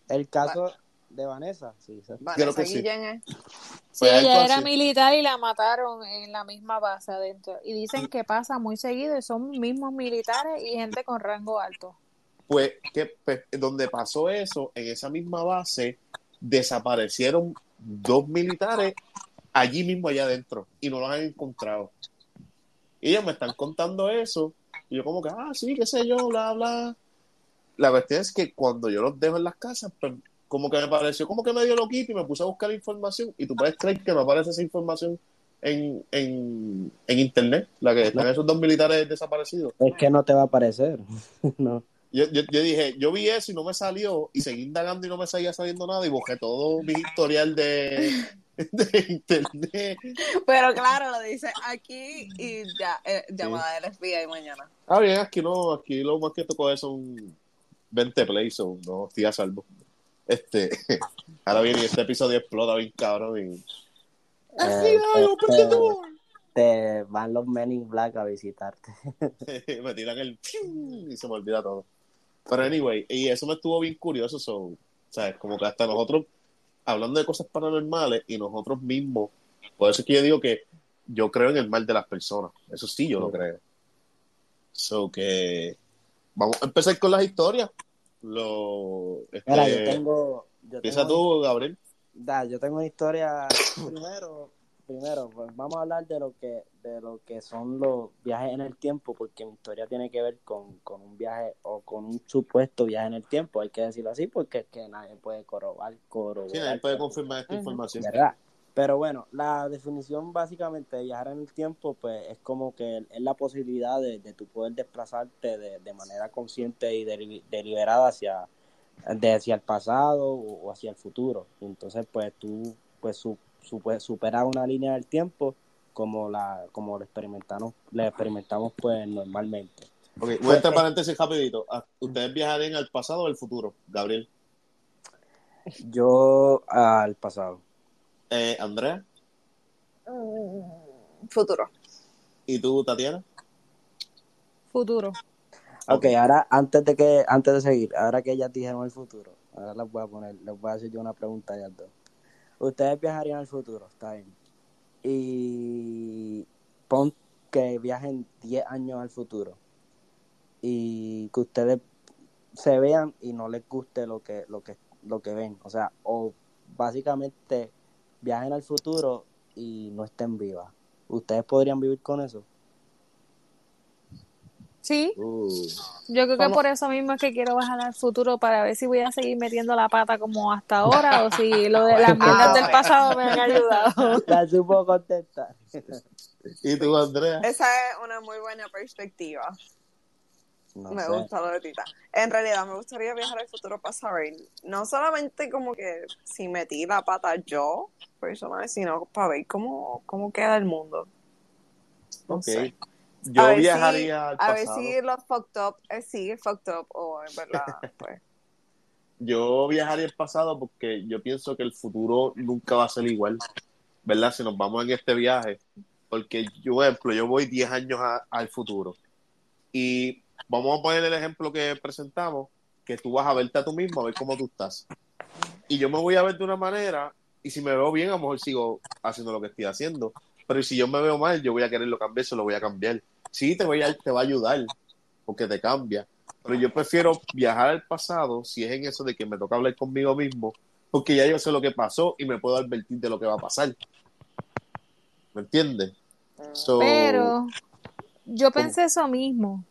El caso de Vanessa, sí. sí. Vanessa que sí. Guillén es. Sí, ella era militar y la mataron en la misma base adentro. Y dicen que pasa muy seguido y son mismos militares y gente con rango alto. Pues que pues, donde pasó eso, en esa misma base, desaparecieron dos militares allí mismo allá adentro y no los han encontrado. Y ellos me están contando eso y yo como que, ah, sí, qué sé yo, bla, bla. La cuestión es que cuando yo los dejo en las casas, pues como que me pareció como que medio loquito y me puse a buscar información y tú puedes creer que me aparece esa información en, en, en internet, la que están esos dos militares desaparecidos. Es que no te va a parecer. <laughs> no. Yo, yo, yo dije, yo vi eso y no me salió, y seguí indagando y no me seguía saliendo nada, y busqué todo mi historial de, <laughs> de internet. Pero claro, lo dice aquí y ya, eh, llamada del FBI mañana. Ah, bien, aquí no, aquí lo más que tocó es un 20 plays, so no estoy a salvo. Este, <laughs> ahora bien, y este episodio explota bien cabrón. Y... Eh, open the door! Te van los Men in Black a visitarte. <laughs> <laughs> me tiran el y se me olvida todo. Pero anyway, y eso me estuvo bien curioso, so, ¿sabes? Como que hasta nosotros, hablando de cosas paranormales y nosotros mismos, por eso es que yo digo que yo creo en el mal de las personas. Eso sí, yo lo creo. So que vamos a empezar con las historias. Lo, este, Mira, yo tengo. Yo empieza tengo- tú, Gabriel. Da, yo tengo una historia <coughs> primero, primero, pues vamos a hablar de lo que, de lo que son los viajes en el tiempo, porque mi historia tiene que ver con, con un viaje o con un supuesto viaje en el tiempo, hay que decirlo así, porque es que nadie puede corroborar, corroborar Sí, nadie puede confirmar esta información. ¿verdad? Pero bueno, la definición básicamente de viajar en el tiempo, pues es como que es la posibilidad de, de tu poder desplazarte de, de manera consciente y deli- deliberada hacia, de hacia el pasado o, o hacia el futuro. Y entonces, pues tú pues su, su- pues, superas una línea del tiempo como la como lo experimentamos, lo experimentamos pues normalmente. Ok, voy Pues, a entrar eh, paréntesis rapidito. Ah, ¿Ustedes viajarían al pasado o al futuro, Gabriel? Yo al pasado. Eh, Andrea, Mm, Futuro. ¿y tú, Tatiana? Futuro. Ok, ahora antes de que antes de seguir, ahora que ya dijeron el futuro, ahora les voy a poner, les voy a hacer yo una pregunta a ellas dos. Ustedes viajarían al futuro, está bien. Y pon que viajen 10 años al futuro y que ustedes se vean y no les guste lo que lo que lo que ven, o sea, o básicamente viajen al futuro y no estén vivas. ¿Ustedes podrían vivir con eso? Sí, Uh, yo creo que ¿Cómo? por eso mismo es que quiero bajar al futuro para ver si voy a seguir metiendo la pata como hasta ahora o si lo de las mierdas del pasado me han ayudado. <laughs> La supo contestar. ¿Y tú, Andrea? Esa es una muy buena perspectiva. No me sé. gusta lo de Tita. En realidad, me gustaría viajar al futuro para saber, no solamente como que si metí la pata yo, personal, sino para ver cómo, cómo queda el mundo. No Ok. sé. Yo A ver si- viajaría al A ver si lo fucked up es sigue fucked up o en verdad, <laughs> pues. Yo viajaría al pasado porque yo pienso que el futuro nunca va a ser igual, ¿verdad? Si nos vamos en este viaje. Porque yo, por ejemplo, yo voy 10 años a- al futuro. Y vamos a poner el ejemplo que presentamos, que tú vas a verte a tú mismo, a ver cómo tú estás. Y yo me voy a ver de una manera, y si me veo bien, a lo mejor sigo haciendo lo que estoy haciendo. Pero si yo me veo mal, yo voy a quererlo cambiar, eso lo voy a cambiar. Sí, te, voy a, te va a ayudar, porque te cambia. Pero yo prefiero viajar al pasado si es en eso de que me toca hablar conmigo mismo, porque ya yo sé lo que pasó y me puedo advertir de lo que va a pasar. ¿Me entiendes? So, Pero yo pensé eso mismo.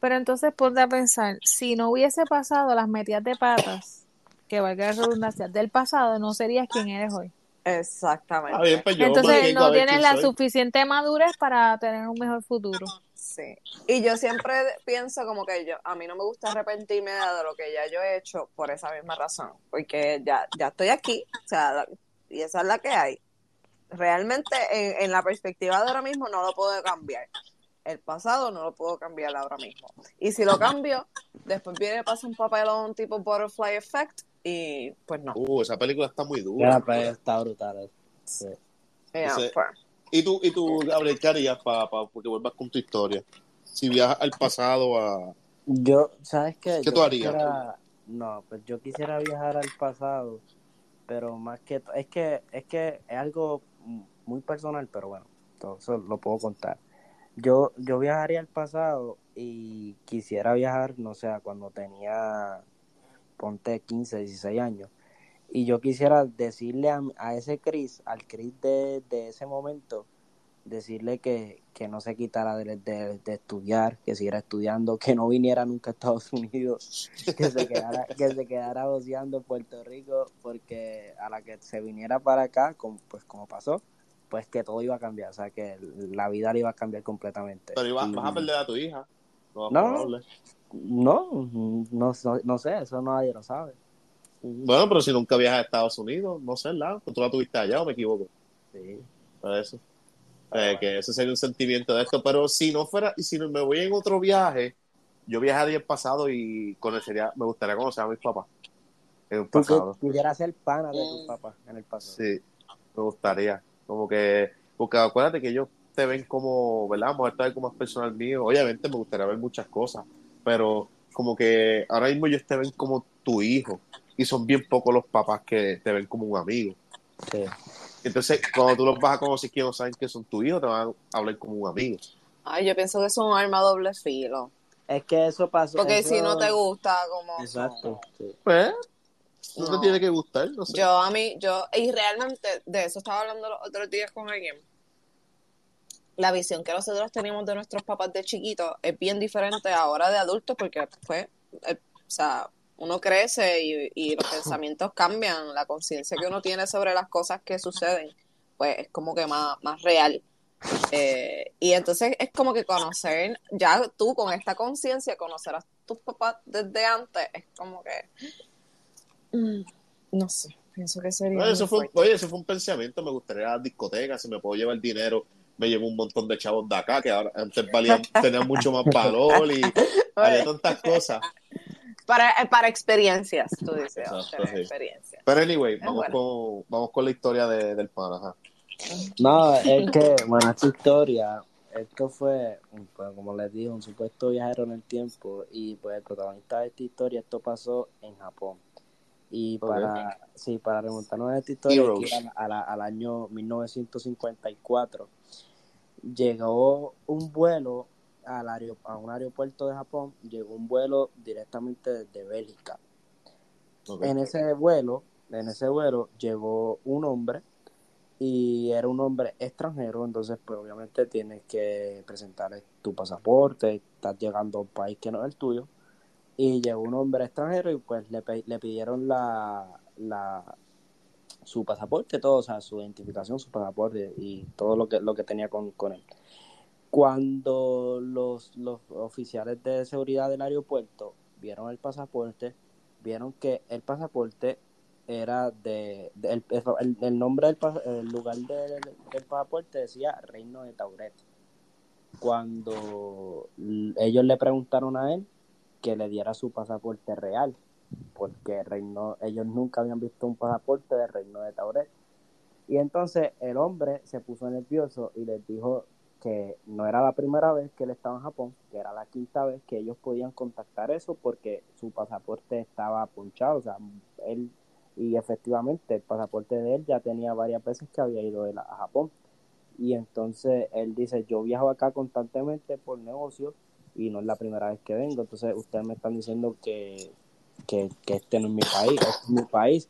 Pero entonces ponte a pensar, si no hubiese pasado las metidas de patas, que valga la redundancia, del pasado, no serías quien eres hoy. Exactamente. Bien, pues yo Entonces no tienes la soy. suficiente madurez para tener un mejor futuro. Sí. Y yo siempre pienso como que yo, a mí no me gusta arrepentirme de lo que ya yo he hecho por esa misma razón, porque ya, ya estoy aquí, o sea, la- y esa es la que hay. Realmente en, en la perspectiva de ahora mismo no lo puedo cambiar. El pasado no lo puedo cambiar ahora mismo. Y si lo cambio, después viene pasa un papelón tipo butterfly effect y pues no. Uh, esa película está muy dura. Mira, pues está brutal. Sí. Ya, Ese- pues. ¿Y tú, y tú Gabriel, qué harías para que vuelvas con tu historia? Si viajas al pasado a... Yo, ¿sabes qué? ¿Qué Yo tú harías? quisiera- no, pues yo quisiera viajar al pasado, pero más que es que es que es algo muy personal, pero bueno, todo eso lo puedo contar. Yo yo viajaría al pasado y quisiera viajar, no sé, cuando tenía ponte 15, 16 años. Y yo quisiera decirle a, a ese Chris, al Chris de, de ese momento, decirle que, que no se quitara de, de- estudiar, que siguiera estudiando, que no viniera nunca a Estados <laughs> Unidos, que se quedara, que se quedara en Puerto Rico, porque a la que se viniera para acá, como, pues como pasó, pues que todo iba a cambiar, o sea que la vida le iba a cambiar completamente. Pero ibas- Y- vas a perder a tu hija. No, No. probable. No, no, no, sé, eso nadie lo sabe. Bueno, pero si nunca viajas a Estados Unidos, no sé, ¿la? Tú la tuviste allá o me equivoco. Sí. Por eso. Eh, que ese sería un sentimiento de esto. Pero si no fuera, y si no me voy en otro viaje, yo viajaría al pasado y conocería, me gustaría conocer a mis papás en el Tú pasado. quisieras ser pana de tus papás en el pasado. Sí, me gustaría. Como que, porque acuérdate que ellos te ven como, ¿verdad? Vamos a estar como más personal mío. Obviamente me gustaría ver muchas cosas, pero como que ahora mismo ellos te ven como tu hijo y son bien pocos los papás que te ven como un amigo. Sí. Entonces, cuando tú los vas a conocer que no saben que son tu hijo, te van a hablar como un amigo. Ay, yo pienso que es un arma doble filo. Es que eso pasó. Porque eso- si no te gusta, como... Exacto. sí. Pues, no, te tiene que gustar, no sé. Yo a mí, yo, y realmente de eso estaba hablando los otros días con alguien. La visión que nosotros tenemos de nuestros papás de chiquitos es bien diferente ahora de adultos porque pues, eh, o sea, uno crece y, y los <laughs> pensamientos cambian, la conciencia que uno tiene sobre las cosas que suceden, pues es como que más, más real. Eh, y entonces es como que conocer, ya tú con esta conciencia, conocer a tus papás desde antes, es como que, no sé, pienso que sería... Oye, muy eso fue, fuerte. oye, eso fue un pensamiento. Me gustaría ir a la discoteca. Si me puedo llevar dinero, me llevo un montón de chavos de acá que ahora antes valían, tenían mucho más valor y <laughs> había tantas cosas. Para, eh, para experiencias, tú dices, Exacto, tener sí. experiencias. Pero anyway, vamos, bueno. con, vamos con la historia de, del pan. Ajá. No, es que, bueno, esta historia, esto fue, pues, como les dije, un supuesto viajero en el tiempo y pues el protagonista de esta historia, esto pasó en Japón. Y para, sí, para remontarnos a esta historia, a la- a la- al año 1954, llegó un vuelo al a un aeropuerto de Japón, llegó un vuelo directamente desde Bélgica. En ese vuelo, en ese vuelo llegó un hombre y era un hombre extranjero, entonces pues obviamente tienes que presentar tu pasaporte, estás llegando a un país que no es el tuyo, y llegó un hombre extranjero y pues le, le pidieron la, la su pasaporte, todo, o sea, su identificación, su pasaporte y todo lo que, lo que tenía con, con él. Cuando los, los oficiales de seguridad del aeropuerto vieron el pasaporte, vieron que el pasaporte era de, el, el- nombre del el lugar del, pasaporte decía Reino de Tauret. Cuando ellos le preguntaron a él que le diera su pasaporte real, porque Reino, ellos nunca habían visto un pasaporte del Reino de Tauret. Y entonces el hombre se puso nervioso y les dijo que no era la primera vez que él estaba en Japón, que era la quinta vez que ellos podían contactar eso porque su pasaporte estaba ponchado, o sea, él y efectivamente el pasaporte de él ya tenía varias veces que había ido a Japón. Y entonces él dice, yo viajo acá constantemente por negocio y no es la primera vez que vengo, entonces ustedes me están diciendo que, que, que este no es mi país, este es mi país.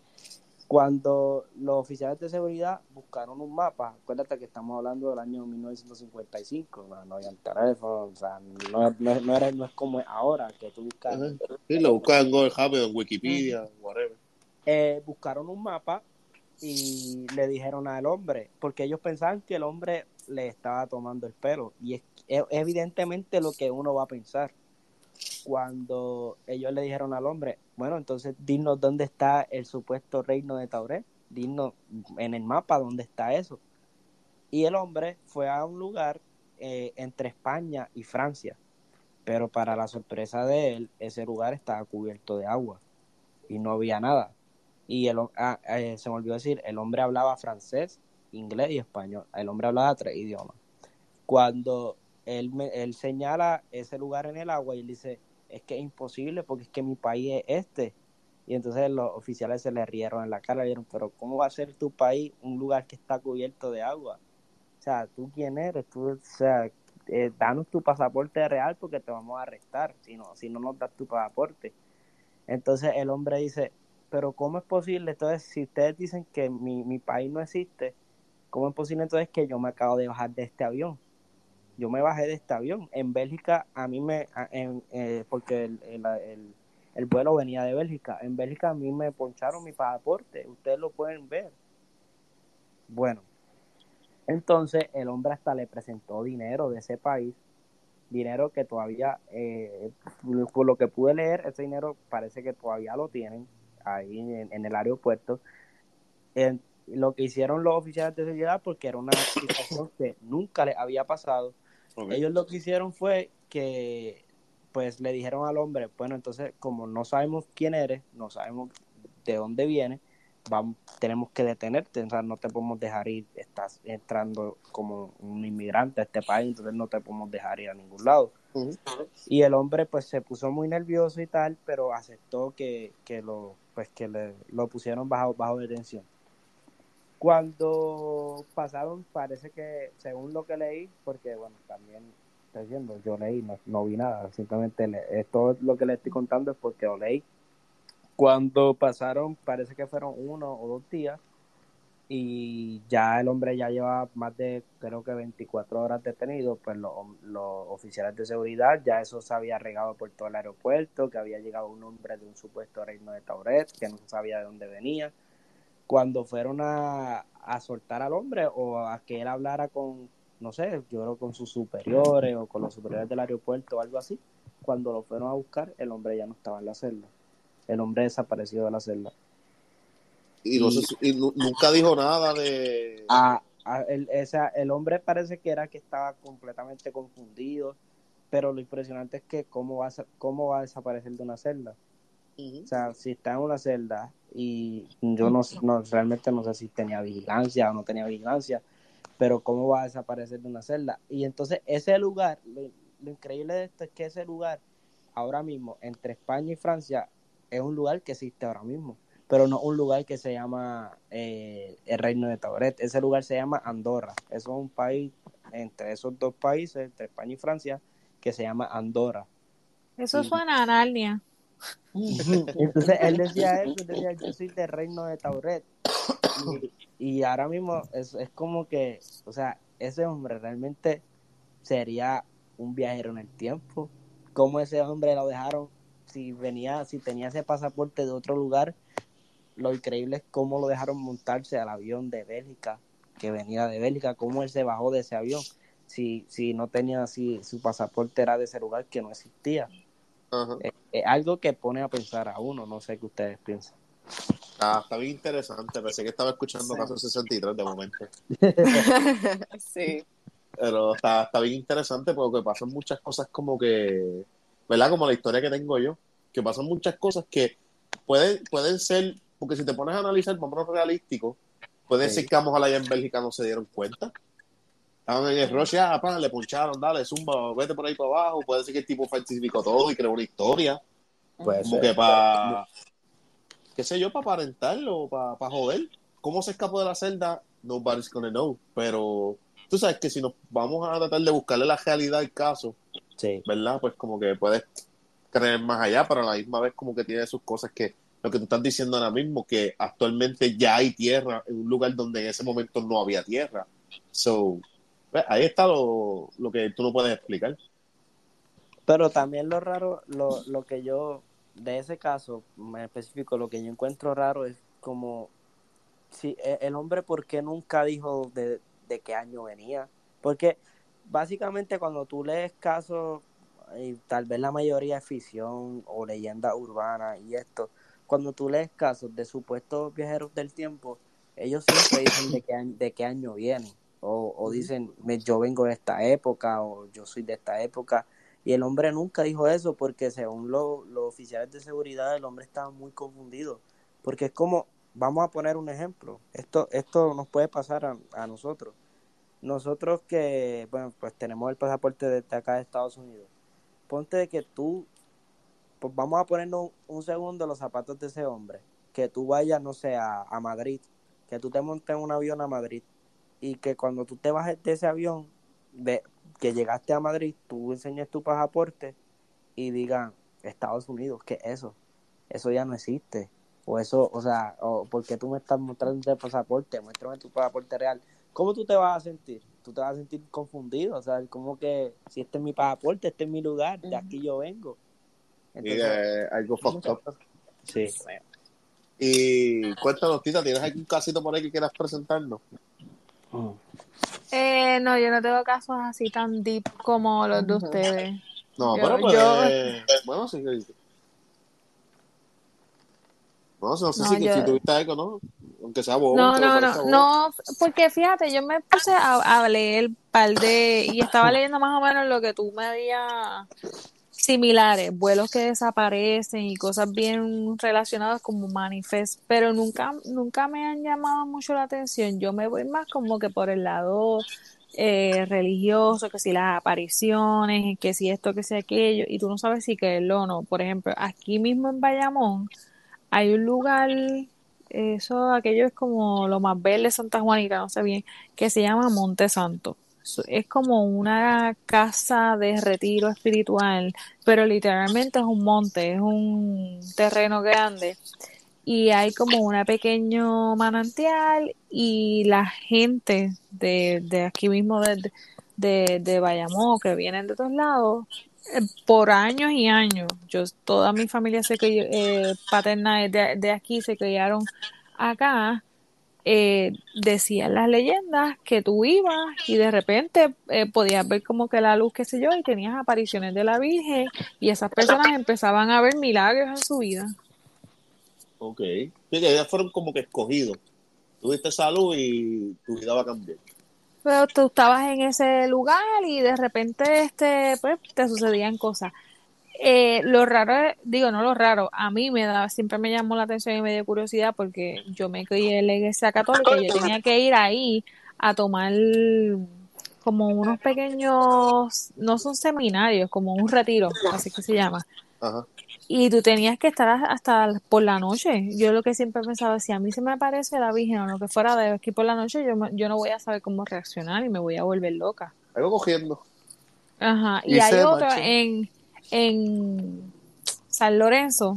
Cuando los oficiales de seguridad buscaron un mapa, acuérdate que estamos hablando del año 1955, no, no había teléfono, o sea, no, no, no era, no es como ahora que tú buscas. Sí, lo buscas en Google en Wikipedia, whatever. eh, buscaron un mapa y le dijeron al hombre, porque ellos pensaban que el hombre le estaba tomando el pelo. Y es, es evidentemente lo que uno va a pensar. Cuando ellos le dijeron al hombre, bueno, entonces dinos dónde está el supuesto reino de Tauret, dinos en el mapa dónde está eso. Y el hombre fue a un lugar eh, entre España y Francia, pero para la sorpresa de él, ese lugar estaba cubierto de agua y no había nada. Y el, ah, eh, se me olvidó decir, el hombre hablaba francés, inglés y español. El hombre hablaba tres idiomas. Cuando él, me- él señala ese lugar en el agua y él dice, es que es imposible porque es que mi país es este. Y entonces los oficiales se le rieron en la cara, le dijeron, pero ¿cómo va a ser tu país un lugar que está cubierto de agua? O sea, ¿tú quién eres? Tú, o sea, eh, danos tu pasaporte real porque te vamos a arrestar si no, si no nos das tu pasaporte. Entonces el hombre dice, pero ¿cómo es posible? Entonces, si ustedes dicen que mi, mi país no existe, ¿cómo es posible entonces que yo me acabo de bajar de este avión? Yo me bajé de este avión. En Bélgica, a mí me, en- eh, porque el, el, el- el vuelo venía de Bélgica. En Bélgica a mí me poncharon mi pasaporte. Ustedes lo pueden ver. Bueno, entonces el hombre hasta le presentó dinero de ese país, dinero que todavía, eh, por lo que pude leer, ese dinero parece que todavía lo tienen ahí en, en el aeropuerto. En- lo que hicieron los oficiales de seguridad, porque era una situación que nunca les había pasado, Ellos lo que hicieron fue que pues le dijeron al hombre, bueno, entonces como no sabemos quién eres, no sabemos de dónde viene, vamos, tenemos que detenerte, o sea, no te podemos dejar ir, estás entrando como un inmigrante a este país, entonces no te podemos dejar ir a ningún lado. Y el hombre pues se puso muy nervioso y tal, pero aceptó que, que lo pues que le, lo pusieron bajo, bajo detención. Cuando pasaron, parece que, según lo que leí, porque bueno, también estoy diciendo, yo leí, no, no vi nada, simplemente le, esto lo que le estoy contando es porque lo leí. Cuando pasaron, parece que fueron uno o dos días, y ya el hombre ya lleva más de, creo que 24 horas detenido, pues los, los oficiales de seguridad, ya eso se había regado por todo el aeropuerto, que había llegado un hombre de un supuesto reino de Tauret, que no sabía de dónde venía. Cuando fueron a, a soltar al hombre o a que él hablara con, no sé, yo creo con sus superiores o con los superiores del aeropuerto o algo así, cuando lo fueron a buscar, el hombre ya no estaba en la celda. El hombre desapareció de la celda. Y, no y nunca dijo nada de... a, a- el, esa- el hombre parece que era que estaba completamente confundido, pero lo impresionante es que cómo va cómo va a desaparecer de una celda. O sea, si está en una celda y yo no, no realmente no sé si tenía vigilancia o no tenía vigilancia, pero cómo va a desaparecer de una celda. Y entonces ese lugar, lo, lo increíble de esto es que ese lugar ahora mismo entre España y Francia es un lugar que existe ahora mismo, pero no un lugar que se llama eh, el Reino de Tauret. Ese lugar se llama Andorra. Eso es un país entre esos dos países, entre España y Francia, que se llama Andorra. Eso Sí. suena a Narnia. <laughs> Entonces él decía eso, él decía yo soy del reino de Tauret. Y, y ahora mismo es, es como que, o sea, ese hombre realmente sería un viajero en el tiempo. ¿Cómo ese hombre lo dejaron? Si venía, si tenía ese pasaporte de otro lugar, lo increíble es cómo lo dejaron montarse al avión de Bélgica, que venía de Bélgica, cómo él se bajó de ese avión. Si, si no tenía, si su pasaporte era de ese lugar que no existía. Es, es algo que pone a pensar a uno, no sé qué ustedes piensan. Ah, está bien interesante. Pensé que estaba escuchando Sí. Caso 63 de momento. <laughs> sí. Pero está, está bien interesante porque pasan muchas cosas como que, ¿verdad? Como la historia que tengo yo, que pasan muchas cosas que pueden, pueden ser, porque si te pones a analizar, vámonos realístico, puede Sí. ser que vamos a allá en Bélgica no se dieron cuenta. Estaban en el rush, pa, le puncharon, dale, zumba, vete por ahí para abajo. Puede ser que el tipo falsificó todo y creó una historia. Puede Como ser. que para, qué sé yo, para aparentarlo, para, para joder. ¿Cómo se escapó de la celda? Nobody's gonna know. Pero tú sabes que si nos vamos a tratar de buscarle la realidad al caso, Sí, ¿verdad? Pues como que puedes creer más allá, pero a la misma vez como que tiene sus cosas que lo que tú estás diciendo ahora mismo, que actualmente ya hay tierra en un lugar donde en ese momento no había tierra. So, pues, ahí está lo, lo que tú no puedes explicar. pero también lo raro, lo, lo que yo, de ese caso en específico, lo que yo encuentro raro es como, si e- el hombre, ¿por qué nunca dijo de, de qué año venía? Porque básicamente cuando tú lees casos, y tal vez la mayoría es ficción o leyenda urbana y esto, cuando tú lees casos de supuestos viajeros del tiempo, ellos siempre dicen de qué, de qué año vienen. O, o dicen, "Me- yo vengo de esta época o yo soy de esta época. Y el hombre nunca dijo eso porque según lo- los oficiales de seguridad el hombre estaba muy confundido. Porque es como, vamos a poner un ejemplo, esto, esto nos puede pasar a, a nosotros. Nosotros que, bueno, pues tenemos el pasaporte desde acá de Estados Unidos. Ponte de que tú, pues vamos a ponernos un, un segundo los zapatos de ese hombre. Que tú vayas, no sé, a, a Madrid, que tú te montes en un avión a Madrid y que cuando tú te bajes de ese avión, de, que llegaste a Madrid, tú enseñes tu pasaporte y digan Estados Unidos, ¿qué es eso? Eso ya no existe. O eso, o sea, o porque tú me estás mostrando el pasaporte, muéstrame tu pasaporte real. ¿Cómo tú te vas a sentir? Tú te vas a sentir confundido, o sea, como que si este es mi pasaporte, este es mi lugar, de aquí yo vengo. Y Entonces, eh, algo fucked up. sí. Y cuéntanos, Tita, ¿tienes algún casito por ahí que quieras presentarnos? Mm. Eh, no, yo no tengo casos así tan deep como los de ustedes. No, Yo- pero pues, yo- eh, bueno, sí. que- No, no sé No, si, yo- si tuviste algo, ¿no? Aunque sea bobo. No, no, no, bobo. no, porque fíjate, yo me puse a, a leer par de, y estaba leyendo más o menos lo que tú me habías similares, vuelos que desaparecen y cosas bien relacionadas como manifest, pero nunca, nunca me han llamado mucho la atención. Yo me voy más como que por el lado eh, religioso, que si las apariciones, que si esto, que si aquello, y tú no sabes si creerlo o no. Por ejemplo, aquí mismo en Bayamón hay un lugar, eso, aquello es como lo más verde de Santa Juanita, no sé bien, que se llama Monte Santo. Es como una casa de retiro espiritual, pero literalmente es un monte, es un terreno grande. Y hay como una pequeño manantial y la gente de, de aquí mismo de, de, de Bayamón que vienen de todos lados eh, por años y años yo toda mi familia se cri- eh, paterna de, de aquí se criaron acá eh, decían las leyendas que tú ibas y de repente eh, podías ver como que la luz, qué sé yo, y tenías apariciones de la Virgen y esas personas empezaban a ver milagros en su vida. Ok. Ellas fueron como que escogidos. Tuviste salud y tu vida va a cambiar. Pero tú estabas en ese lugar y de repente este, pues, te sucedían cosas. Eh, lo raro, es- digo, no lo raro, a mí me da, siempre me llamó la atención y me dio curiosidad porque yo me crié en la iglesia católica y yo tenía que ir ahí a tomar como unos pequeños, no son seminarios, como un retiro, así que se llama. Ajá. Y tú tenías que estar hasta por la noche. Yo lo que siempre pensaba, si a mí se me aparece la Virgen o lo que fuera de aquí por la noche, yo, yo no voy a saber cómo reaccionar y me voy a volver loca. Algo cogiendo. Ajá. Y Y hay otro en, en San Lorenzo,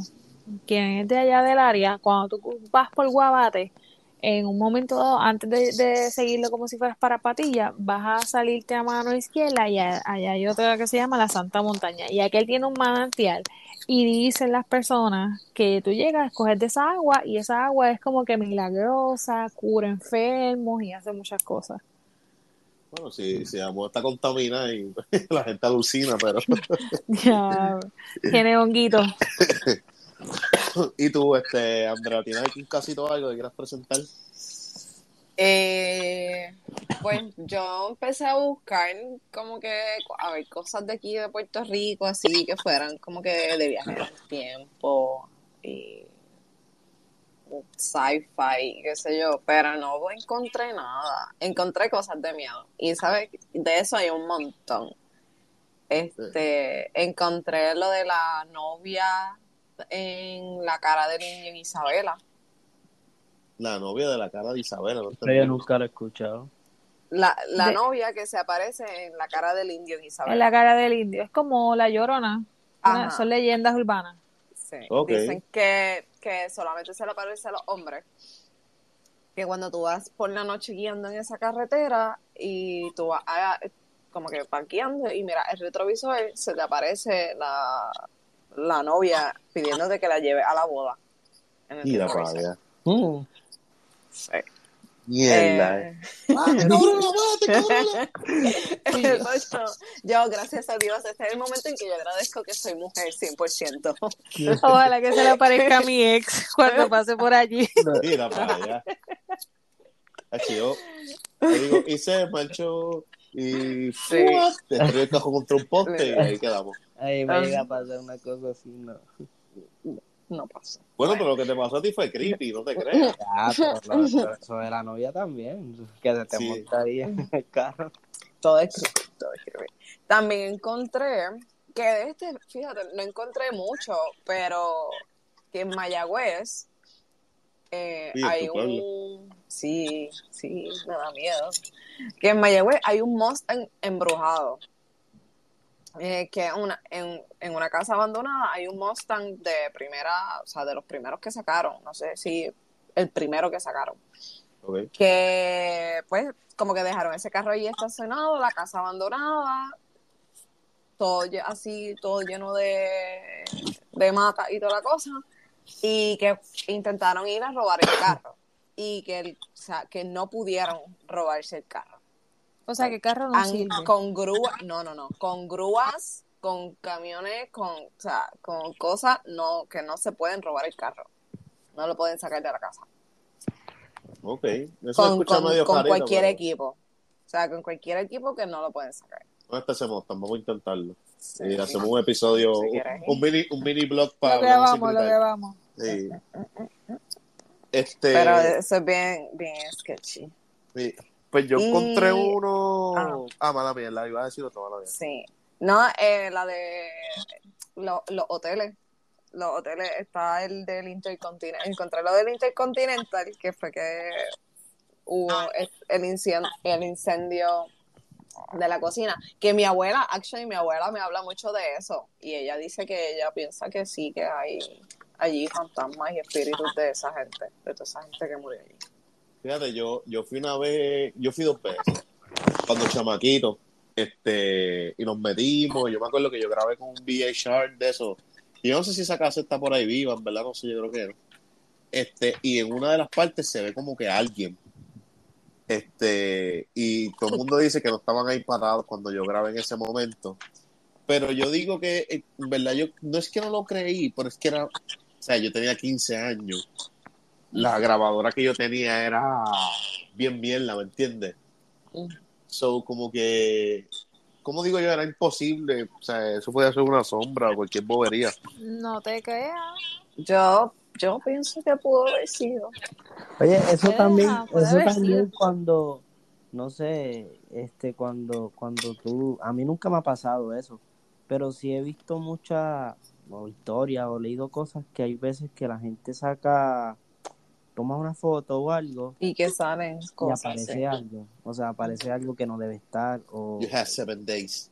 quien es de allá del área, cuando tú vas por Guabate, en un momento antes de, seguirlo como si fueras para Patilla, vas a salirte a mano izquierda y allá hay otra que se llama la Santa Montaña. Y aquel tiene un manantial. Y dicen las personas que tú llegas a escoger de esa agua y esa agua es como que milagrosa, cura enfermos y hace muchas cosas. Bueno, si, si amor está contaminada y <laughs> la gente alucina, pero. <laughs> Ya, tiene honguito. ¿Y tú, este, Andrea, tienes algún casito o algo que quieras presentar? Eh, pues yo empecé a buscar como que, a ver, cosas de aquí de Puerto Rico, así que fueran como que de viaje en el tiempo y sci-fi, qué sé yo, pero no encontré nada. Encontré cosas de miedo. Y sabes, de eso hay un montón. Este, encontré lo de la novia en la cara del niño en Isabela. La novia de la cara de Isabela. ¿no? Yo nunca lo he escuchado. La, la De- novia que se aparece en la cara del indio en En Isabela. la cara del indio. Es como la llorona. Una- son leyendas urbanas. Sí. Dicen que, que solamente se le aparece a los hombres. Que cuando tú vas por la noche guiando en esa carretera y tú vas a- como que parqueando y mira el retrovisor, se te aparece la, la novia pidiéndote que la lleve a la boda. En el retrovisor. allá. Mm. Sí. Mierda. Eh, ¡Mate, cabrón, mate, cabrón! Eso yo, gracias a Dios, este es el momento en que yo agradezco que soy mujer 100%. Ojalá que se le aparezca a mi ex cuando pase por allí. <laughs> Mira para allá. Así yo, yo digo, y se marchó y Sí. destruyó el cajón contra un poste y ahí quedamos. Ahí me Ah. llega a pasar una cosa así, no. No pasa. Bueno, pero lo que te pasó a ti fue creepy, no te <laughs> creas. Ya, <laughs> pero eso de la novia también, que se te Sí. monta ahí en el carro. Todo es creepy, todo es creepy. También encontré que de este, fíjate, no encontré mucho, pero que en Mayagüez eh, Sí, hay pueblo. un... Sí, sí, me da miedo. Que en Mayagüez hay un Mustang embrujado. Eh, que una, en, en una casa abandonada hay un Mustang de primera, o sea, de los primeros que sacaron, no sé si el primero que sacaron. Que pues como que dejaron ese carro ahí estacionado, la casa abandonada, todo así, todo lleno de, de mata y toda la cosa, y que intentaron ir a robar el carro. Y que, el- o sea, que no pudieron robarse el carro. O sea, que carro no sirve. con grúas, no, no, no, con grúas, con camiones, con, o sea, con cosas no, que no se pueden robar el carro. No lo pueden sacar de la casa Ok. Eso con, escucha con- medio con carito, cualquier pero equipo. O sea, con cualquier equipo que no lo pueden sacar. No empecemos, vamos a intentarlo. Sí. Y hacemos un episodio, Si un, un mini, un mini blog para Lo que vamos, lo que vamos. Sí. Este, Pero eso es bien, bien sketchy. sí. Pues yo Y- encontré uno. Ah. Ah, mala mía, la iba a decir otra mala mía. Sí. No, eh, la de lo- los hoteles. Los hoteles, está el del Intercontinental. Encontré lo del Intercontinental, que fue que hubo el, el incien- el incendio de la cocina, que mi abuela, actually mi abuela me habla mucho de eso y ella dice que ella piensa que sí, que hay allí fantasmas y espíritus de esa gente, de toda esa gente que murió allí. Fíjate, yo, yo fui una vez, yo fui dos veces, cuando chamaquito, este, y nos metimos, yo me acuerdo que yo grabé con un VHR de eso, y yo no sé si esa casa está por ahí viva, en verdad no sé, yo creo que no. Este, y en una de las partes se ve como que alguien, este, y todo el mundo dice que no estaban ahí parados cuando yo grabé en ese momento, pero yo digo que, en verdad, yo no es que no lo creí, pero es que era, o sea, yo tenía 15 años, la grabadora que yo tenía era bien mierda, ¿me entiendes? Mm. So, como que, como digo yo, era imposible, o sea, eso podía ser una sombra o cualquier bobería. No te creas. Yo, yo pienso que pudo haber sido. Oye, eso Puede- también, puede eso también cuando, no sé, este, cuando, cuando tú, a mí nunca me ha pasado eso, pero sí he visto muchas o historias o leído cosas que hay veces que la gente saca, toma una foto o algo Y que salen y cosas. aparece sí. algo, o sea, aparece algo que no debe estar o You have seven days.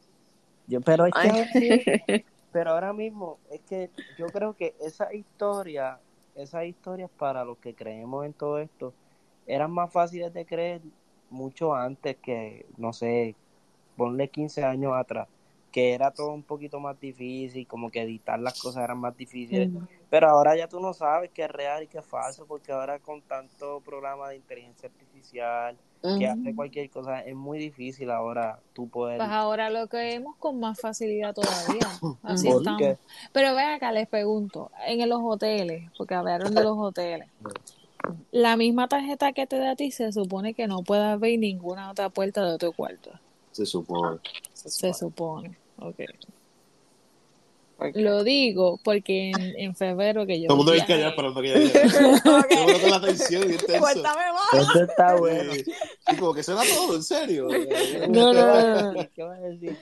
yo, pero es que Ay. ahora mismo- <laughs> pero ahora mismo es que yo creo que esa historia, esas historias para los que creemos en todo esto, eran más fáciles de creer mucho antes que, no sé, ponle 15 años atrás, que era todo un poquito más difícil, como que editar las cosas eran más difíciles, pero ahora ya tú no sabes qué es real y qué es falso, porque ahora con tanto programa de inteligencia artificial que hace cualquier cosa, es muy difícil ahora tú poder... Pues ahora lo creemos con más facilidad todavía. <laughs> Así ¿Por estamos. qué? Pero ven acá, les pregunto, en los hoteles, porque hablaron de los hoteles, <laughs> la misma tarjeta que te da a ti se supone que no puedas ver ninguna otra puerta de otro cuarto. Se supone. Se supone. Ok. Lo digo porque en, en febrero que yo Todo el mundo callado esperando que ella diga. Todo con la atención y intenso. Cuéntame más. Eso está bueno. Y como que suena todo, en serio. <laughs> No, no, no, no. ¿Qué vas a decir?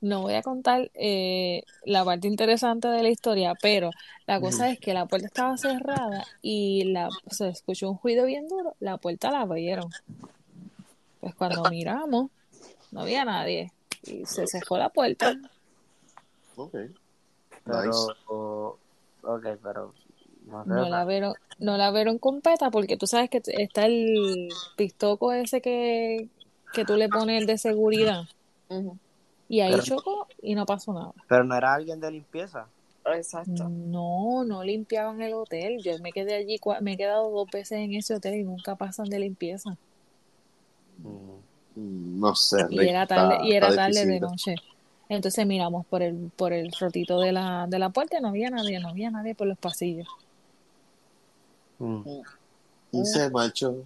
No voy a contar eh, la parte interesante de la historia, pero la cosa es que la puerta estaba cerrada y la, se escuchó un ruido bien duro, la puerta la abrieron. Pues cuando miramos, no había nadie y se cerró la puerta. Ok. Pero, Nice. o- ok, pero no la vieron, no la vieron completa porque tú sabes que está el pistoco ese que, que tú le pones el de seguridad y ahí Pero- chocó y no pasó nada. Pero no era alguien de limpieza. Exacto. No, no limpiaban el hotel. Yo me quedé allí, cua- me he quedado dos veces en ese hotel y nunca pasan de limpieza. Mm. Mm, No sé. Y Rick, era tarde, está- y era tarde de noche. Entonces miramos por el, por el rotito de la, de la puerta y no había nadie, no había nadie por los pasillos. Mm. Dice macho.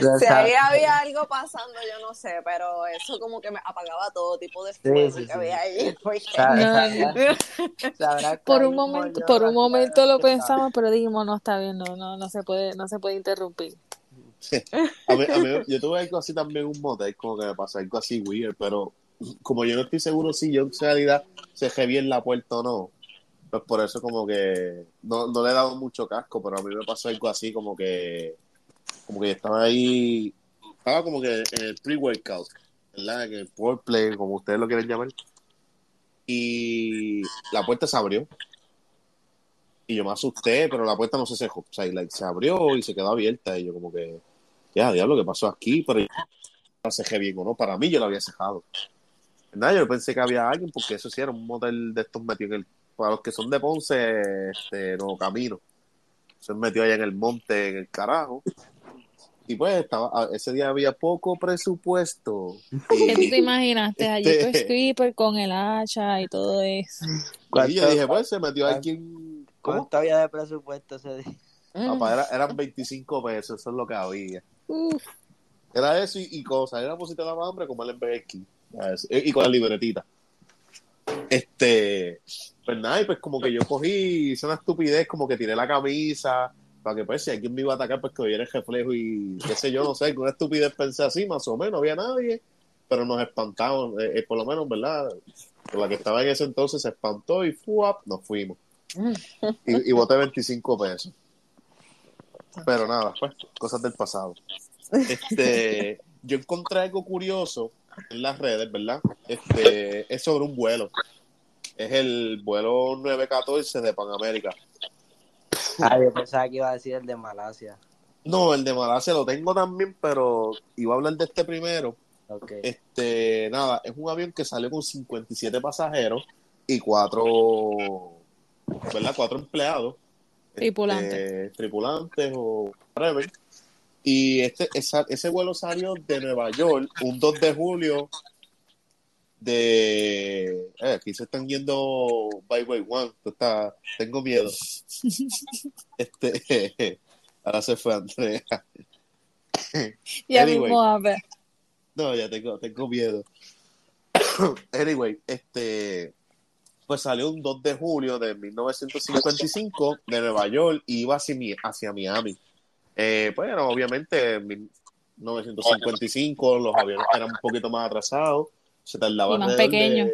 Ya Si ahí había algo pasando, yo no sé, pero eso como que me apagaba todo tipo de fuego sí, que sí. había ahí. <laughs> No, <laughs> Por un momento, por un momento lo pensamos, pero dijimos, no está bien, no, no, no se puede, no se puede interrumpir. <laughs> A mí, a mí- yo tuve algo así también un motel, como que me pasó algo así weird, pero como yo no estoy seguro si yo en realidad se bien la puerta o no, pues por eso como que no, no le he dado mucho casco, pero a mí me pasó algo así como que como que estaba ahí, estaba como que en el pre-workout, ¿verdad? En el foreplay, como ustedes lo quieren llamar, y la puerta se abrió. Y yo me asusté, pero la puerta no se cerró. O sea, y la- se abrió y se quedó abierta. Y yo como que, ya, diablo, ¿qué pasó aquí? Pero yo no la cejé bien o no. Para mí yo la había cejado. Nada, yo pensé que había alguien, porque eso sí era un motel de estos metido en el... Para los que son de Ponce, este, no camino. Se metió allá en el monte, en el carajo. Y pues estaba, a- ese día había poco presupuesto. ¿Qué tú te imaginaste? Allí Este- pues Creeper con el hacha y todo eso. y yo dije, pues se metió alguien... ¿Cómo? ¿Cuánto había de presupuesto ese día? Papá, era- eran 25 pesos, eso es lo que había. Era eso y, y cosas. Era de la hambre como el Burger. Y, con la libretita. Este, pues nada, y pues como que yo cogí, hice una estupidez, como que tiré la camisa, para que pues si alguien me iba a atacar, pues que hubiera el reflejo y qué sé yo, no sé, con una estupidez pensé así, más o menos, no había nadie, pero nos espantamos, eh, eh, por lo menos, ¿verdad? Con la que estaba en ese entonces se espantó y fuap, nos fuimos. Y, y boté 25 pesos. Pero nada, pues, cosas del pasado. Este, <laughs> yo encontré algo curioso en las redes, ¿verdad? Este, es sobre un vuelo. Es el vuelo 914 de Panamérica. Ah, yo pensaba que iba a decir el de Malasia. No, el de Malasia lo tengo también, pero iba a hablar de este primero. Ok. Este, nada, es un avión que sale con 57 pasajeros y cuatro, ¿verdad? Cuatro empleados. Tripulantes. este, tripulantes o whatever. Y este, esa- ese vuelo salió de Nueva York un 2 de julio de... eh, aquí se están yendo by way one. Está, tengo miedo. <laughs> Este, <laughs> ahora se fue Andrea. <laughs> Ya Anyway. mismo a ver. No, ya tengo, tengo miedo. <coughs> anyway, este, pues salió un 2 de julio de 1955 de Nueva York y iba hacia, Mi- hacia Miami. Eh, bueno, obviamente en 1955 los aviones eran un poquito más atrasados, se tardaban más pequeños.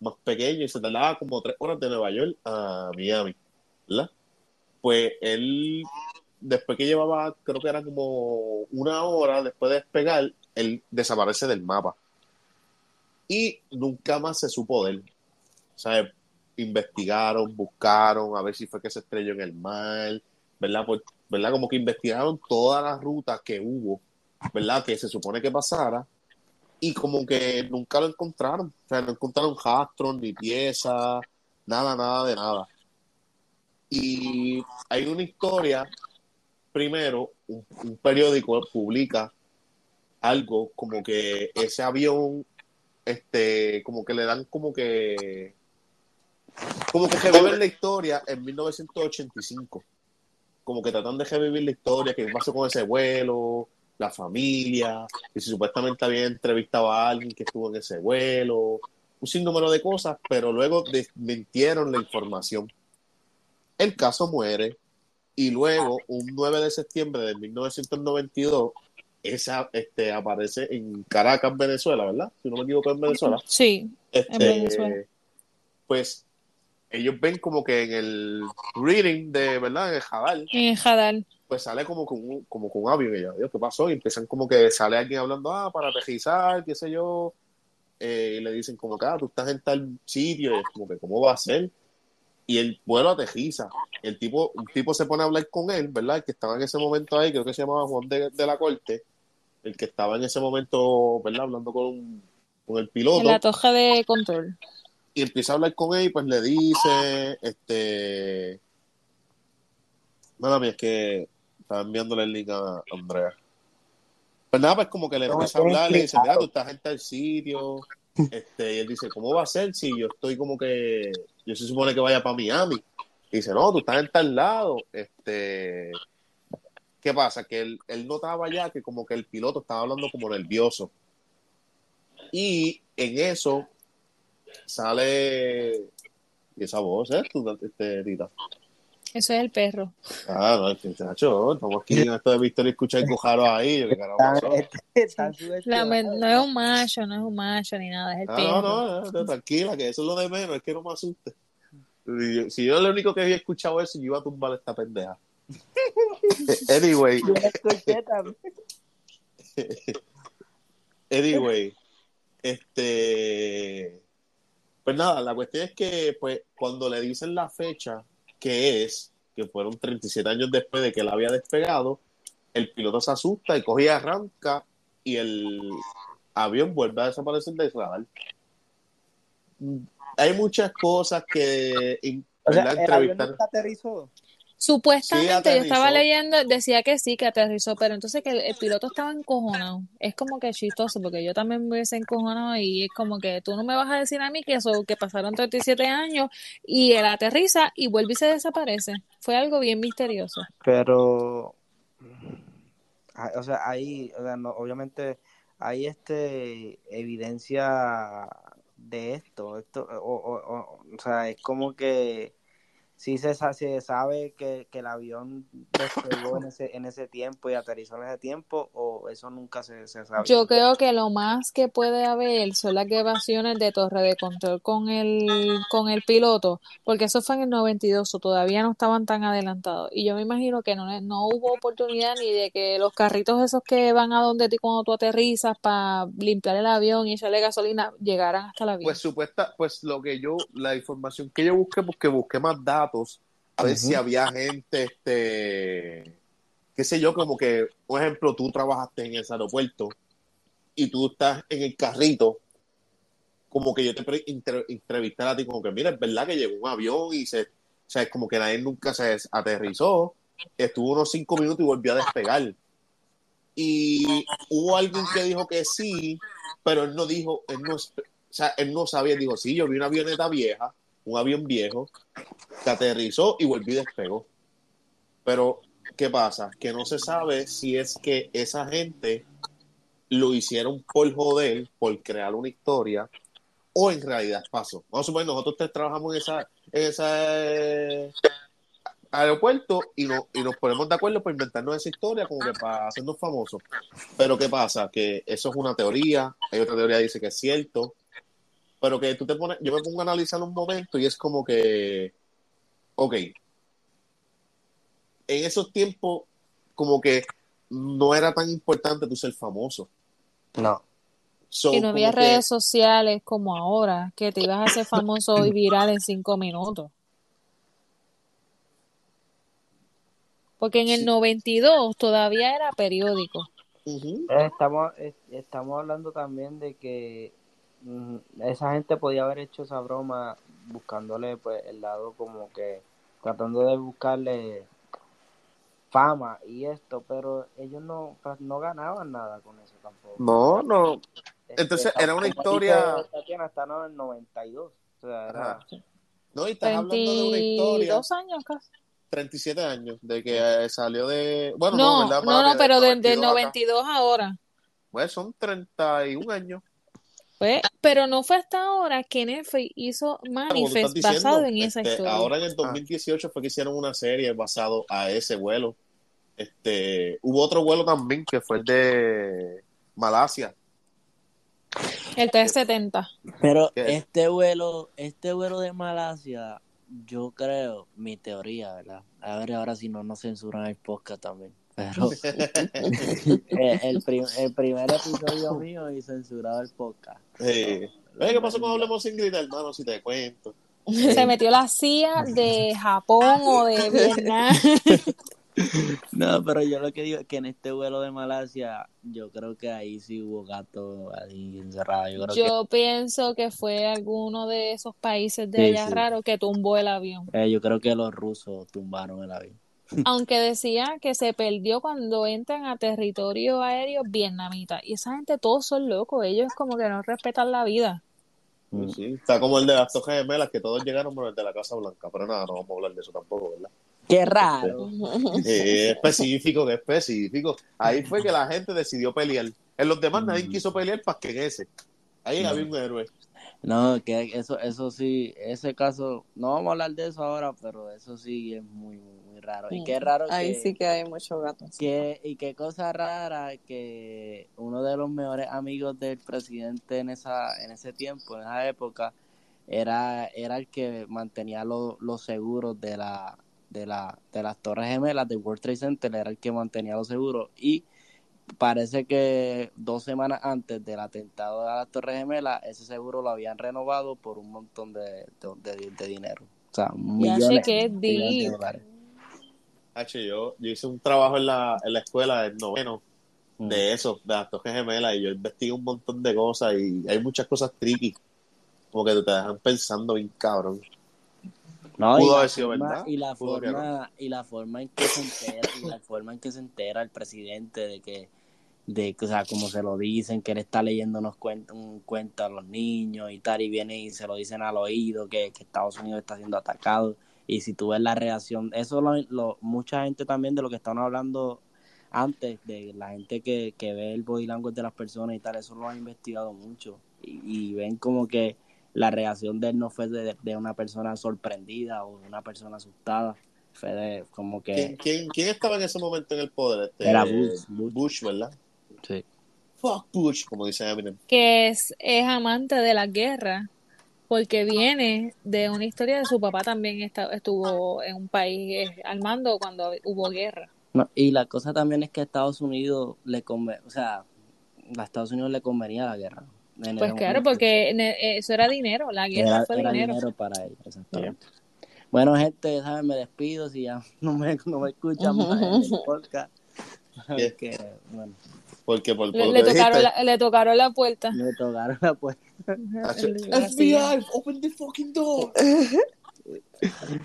más pequeños y se tardaba como tres horas de Nueva York a Miami, ¿verdad? Pues él, después que llevaba, creo que era como una hora después de despegar, él desaparece del mapa. Y nunca más se supo de él. Sea, investigaron, buscaron a ver si fue que se estrelló en el mar, ¿verdad? Pues, ¿verdad? Como que investigaron todas las rutas que hubo, ¿verdad? Que se supone que pasara. Y como que nunca lo encontraron. O sea, no encontraron rastros, ni piezas, nada, nada de nada. Y hay una historia, primero, un, un periódico publica algo como que ese avión, este, como que le dan como que, como que reviven la historia en 1985. Como que tratan de revivir la historia, qué pasó con ese vuelo, la familia, que si supuestamente había entrevistado a alguien que estuvo en ese vuelo, un sinnúmero de cosas, pero luego desmintieron la información. El caso muere y luego, un 9 de septiembre de 1992, esa este, aparece en Caracas, Venezuela, ¿verdad? Si no me equivoco, en Venezuela. Sí, Este, Venezuela. Pues ellos ven como que en el reading de, ¿verdad? En el Jadal, en el Jadal. pues sale como con un, como con un avión y yo, Dios, ¿qué pasó? Y empiezan como que sale alguien hablando, ah, para aterrizar, qué sé yo, Eh, y le dicen como que, ah, tú estás en tal sitio, y es como que, ¿cómo va a ser? Y el vuelo aterriza, el tipo, un tipo se pone a hablar con él, ¿verdad? El que estaba en ese momento ahí, creo que se llamaba Juan de, de la Corte, el que estaba en ese momento, ¿verdad? Hablando con, con el piloto En la toja de control. Y empieza a hablar con él y pues le dice, este, mía, es que estaba enviándole el link a Andrea. Pues nada, pues como que le No, empieza a hablar, le dice, mira, tú estás en tal sitio, este, y él dice, ¿cómo va a ser si yo estoy como que, yo se supone que vaya para Miami? Y dice, no, tú estás en tal lado, este, ¿qué pasa? Que él, él notaba ya que como que el piloto estaba hablando como nervioso. Y en eso sale y esa voz, ¿eh? Tú, este, Tita. Eso es el perro. Ah, no, este muchacho, estamos aquí en esto de Victoria y escuchar cojaros ahí. Subestimados. me- no es un macho, no es un macho ni nada, es el Ah, perro. no, no, no, tranquila, que eso es lo de menos, es que no me asuste. Si yo, yo lo único que había escuchado eso, yo iba a tumbar esta pendeja. <laughs> anyway, Yo escuché también. <laughs> anyway, este, pues nada, la cuestión es que, pues, cuando le dicen la fecha que es, que fueron 37 años después de que él había despegado, el piloto se asusta y coge y arranca y el avión vuelve a desaparecer del radar. Hay muchas cosas que O sea, ¿verdad? el avión entrevistar. nunca aterrizó. Supuestamente, Sí, yo estaba leyendo, decía que sí, que aterrizó, pero entonces que el, el piloto estaba encojonado. Es como que chistoso, porque yo también me hubiese encojonado y es como que tú no me vas a decir a mí que eso, que pasaron 37 años y él aterriza y vuelve y se desaparece. Fue algo bien misterioso. Pero, ah, o sea, ahí, o sea, no, obviamente hay este evidencia de esto, esto, o, o, o, o sea, es como que sí se, se sabe que, que el avión despegó en ese, en ese tiempo y aterrizó en ese tiempo o eso nunca se, se sabe. Yo creo que lo más que puede haber son las grabaciones de torre de control con el, con el piloto, porque eso fue en el 92, o todavía no estaban tan adelantados. Y yo me imagino que no, no hubo oportunidad ni de que los carritos esos que van a donde ti cuando tú aterrizas para limpiar el avión y echarle gasolina llegaran hasta el avión. Pues supuesta, pues lo que yo, la información que yo busqué, porque busqué más datos, a ver si había gente, este, qué sé yo, como que, por ejemplo, tú trabajaste en ese aeropuerto y tú estás en el carrito, como que yo te pre- entre- entrevistar a ti, como que, mira, es verdad que llegó un avión y se, o sea, es como que nadie nunca se aterrizó, estuvo unos cinco minutos y volvió a despegar. Y hubo alguien que dijo que sí, pero él no dijo, él no, o sea, él no sabía, dijo, sí, yo vi una avioneta vieja, un avión viejo, que aterrizó y volvió y despegó. Pero, ¿qué pasa? Que no se sabe si es que esa gente lo hicieron por joder, por crear una historia, o en realidad pasó. Vamos a suponer, nosotros trabajamos en esa, en ese aeropuerto y, no, y nos ponemos de acuerdo para inventarnos esa historia como que para hacernos famosos. Pero ¿qué pasa? Que eso es una teoría, hay otra teoría que dice que es cierto, pero que tú te pones, yo me pongo a analizar un momento y es como que, ok, en esos tiempos como que no era tan importante tú ser famoso. No. So, Y no había que- redes sociales como ahora, que te ibas a hacer famoso y viral en cinco minutos. Porque en el Sí. 92 todavía era periódico. Eh, Estamos, estamos hablando también de que esa gente podía haber hecho esa broma buscándole pues el lado como que tratando de buscarle fama y esto, pero ellos no, no ganaban nada con eso tampoco. No, no. Este, Entonces, era una historia- está en el 92. O sea, era. No, y estás hablando de una historia, 22 años casi. 37 años, de que eh, salió de... Bueno, no, No, ¿verdad? no, no, pero Del desde el 92 acá. 92 ahora. Pues son 31 años. Pues, pero no fue hasta ahora que Netflix hizo Manifest diciendo, basado en esa este, historia. ahora en el 2018 fue que hicieron una serie basado a ese vuelo. Este, hubo otro vuelo también que fue el de Malasia. El 370. Pero ¿Qué? este vuelo, este vuelo de Malasia, yo creo, mi teoría, ¿verdad? A ver ahora si no nos censuran el podcast también. Pero <laughs> eh, el, prim- el primer episodio mío y censurado el podcast. Sí. Oye, ¿Qué pasó cuando hablemos sin gritar, hermano? Si te cuento. Se metió la CIA de Japón o de <laughs> Vietnam. No, pero yo lo que digo es que en este vuelo de Malasia, yo creo que ahí sí hubo gato ahí encerrado. Yo creo Yo pienso que fue alguno de esos países de Sí, allá sí. raro que tumbó el avión. eh, yo creo que los rusos tumbaron el avión. Aunque decía que se perdió cuando entran a territorio aéreo vietnamita. Y esa gente todos son locos. Ellos como que no respetan la vida. Mm. Sí, sí. Está como el de las Torres Gemelas, que todos llegaron por el de la Casa Blanca. Pero nada, no vamos a hablar de eso tampoco, ¿verdad? Qué raro. Eh, específico, que específico. Ahí fue que la gente decidió pelear. En los demás nadie Mm. quiso pelear para que ese. Ahí No. había un héroe. No, que eso, eso sí, ese caso, no vamos a hablar de eso ahora, pero eso sí es muy, muy, muy raro. Y qué raro Ahí que, sí que hay muchos gatos. que- y qué cosa rara que uno de los mejores amigos del presidente en esa, en ese tiempo, en esa época, era, era el que mantenía lo- los seguros de la, de la, de las Torres Gemelas del World Trade Center, era el que mantenía los seguros y parece que dos semanas antes del atentado a las Torres Gemelas, ese seguro lo habían renovado por un montón de, de, de- de dinero. O sea, Ya millones, sé que es millones de deep. dólares. H, yo, yo hice un trabajo en la, en la escuela del noveno Mm. de eso, de las Torres Gemelas, y yo investigué un montón de cosas y hay muchas cosas tricky. Como que te dejan pensando bien cabrón. No, Pudo y la haber sido forma- verdad, Y la pudo forma, y la forma en que se entera, y la forma en que se entera el presidente de que, de que, o sea, como se lo dicen, que él está leyendo unos cuentos, un cuento a los niños y tal, y viene y se lo dicen al oído que, que Estados Unidos está siendo atacado. Y si tú ves la reacción, eso lo, lo- mucha gente también de lo que estaban hablando antes, de la gente que, que ve el body language de las personas y tal, eso lo han investigado mucho. Y, y ven como que la reacción de él no fue de, de una persona sorprendida o de una persona asustada, fue de como que... ¿Quién, quién, quién estaba en ese momento en el poder? Este, Era Bush, Bush. Bush, ¿verdad? Sí. Fuck Bush, como dice Eminem. que es, es amante de la guerra, porque viene de una historia de su papá también esta- estuvo en un país eh, armando cuando hubo guerra. No, y la cosa también es que a Estados Unidos le convenía, o sea, a Estados Unidos le convenía la guerra. Pues claro, porque ne- eso era dinero, la guerra era, fue era dinero. dinero para ellos, exactamente. Bueno, gente, ¿sabes? Me despido si ya <laughs> no me, no me escuchan más en el podcast. <laughs> ¿Qué? Que, bueno, Porque por, por Le, le tocaron dijiste, la, le tocaron la puerta. me tocaron la puerta. FBI, open the fucking door.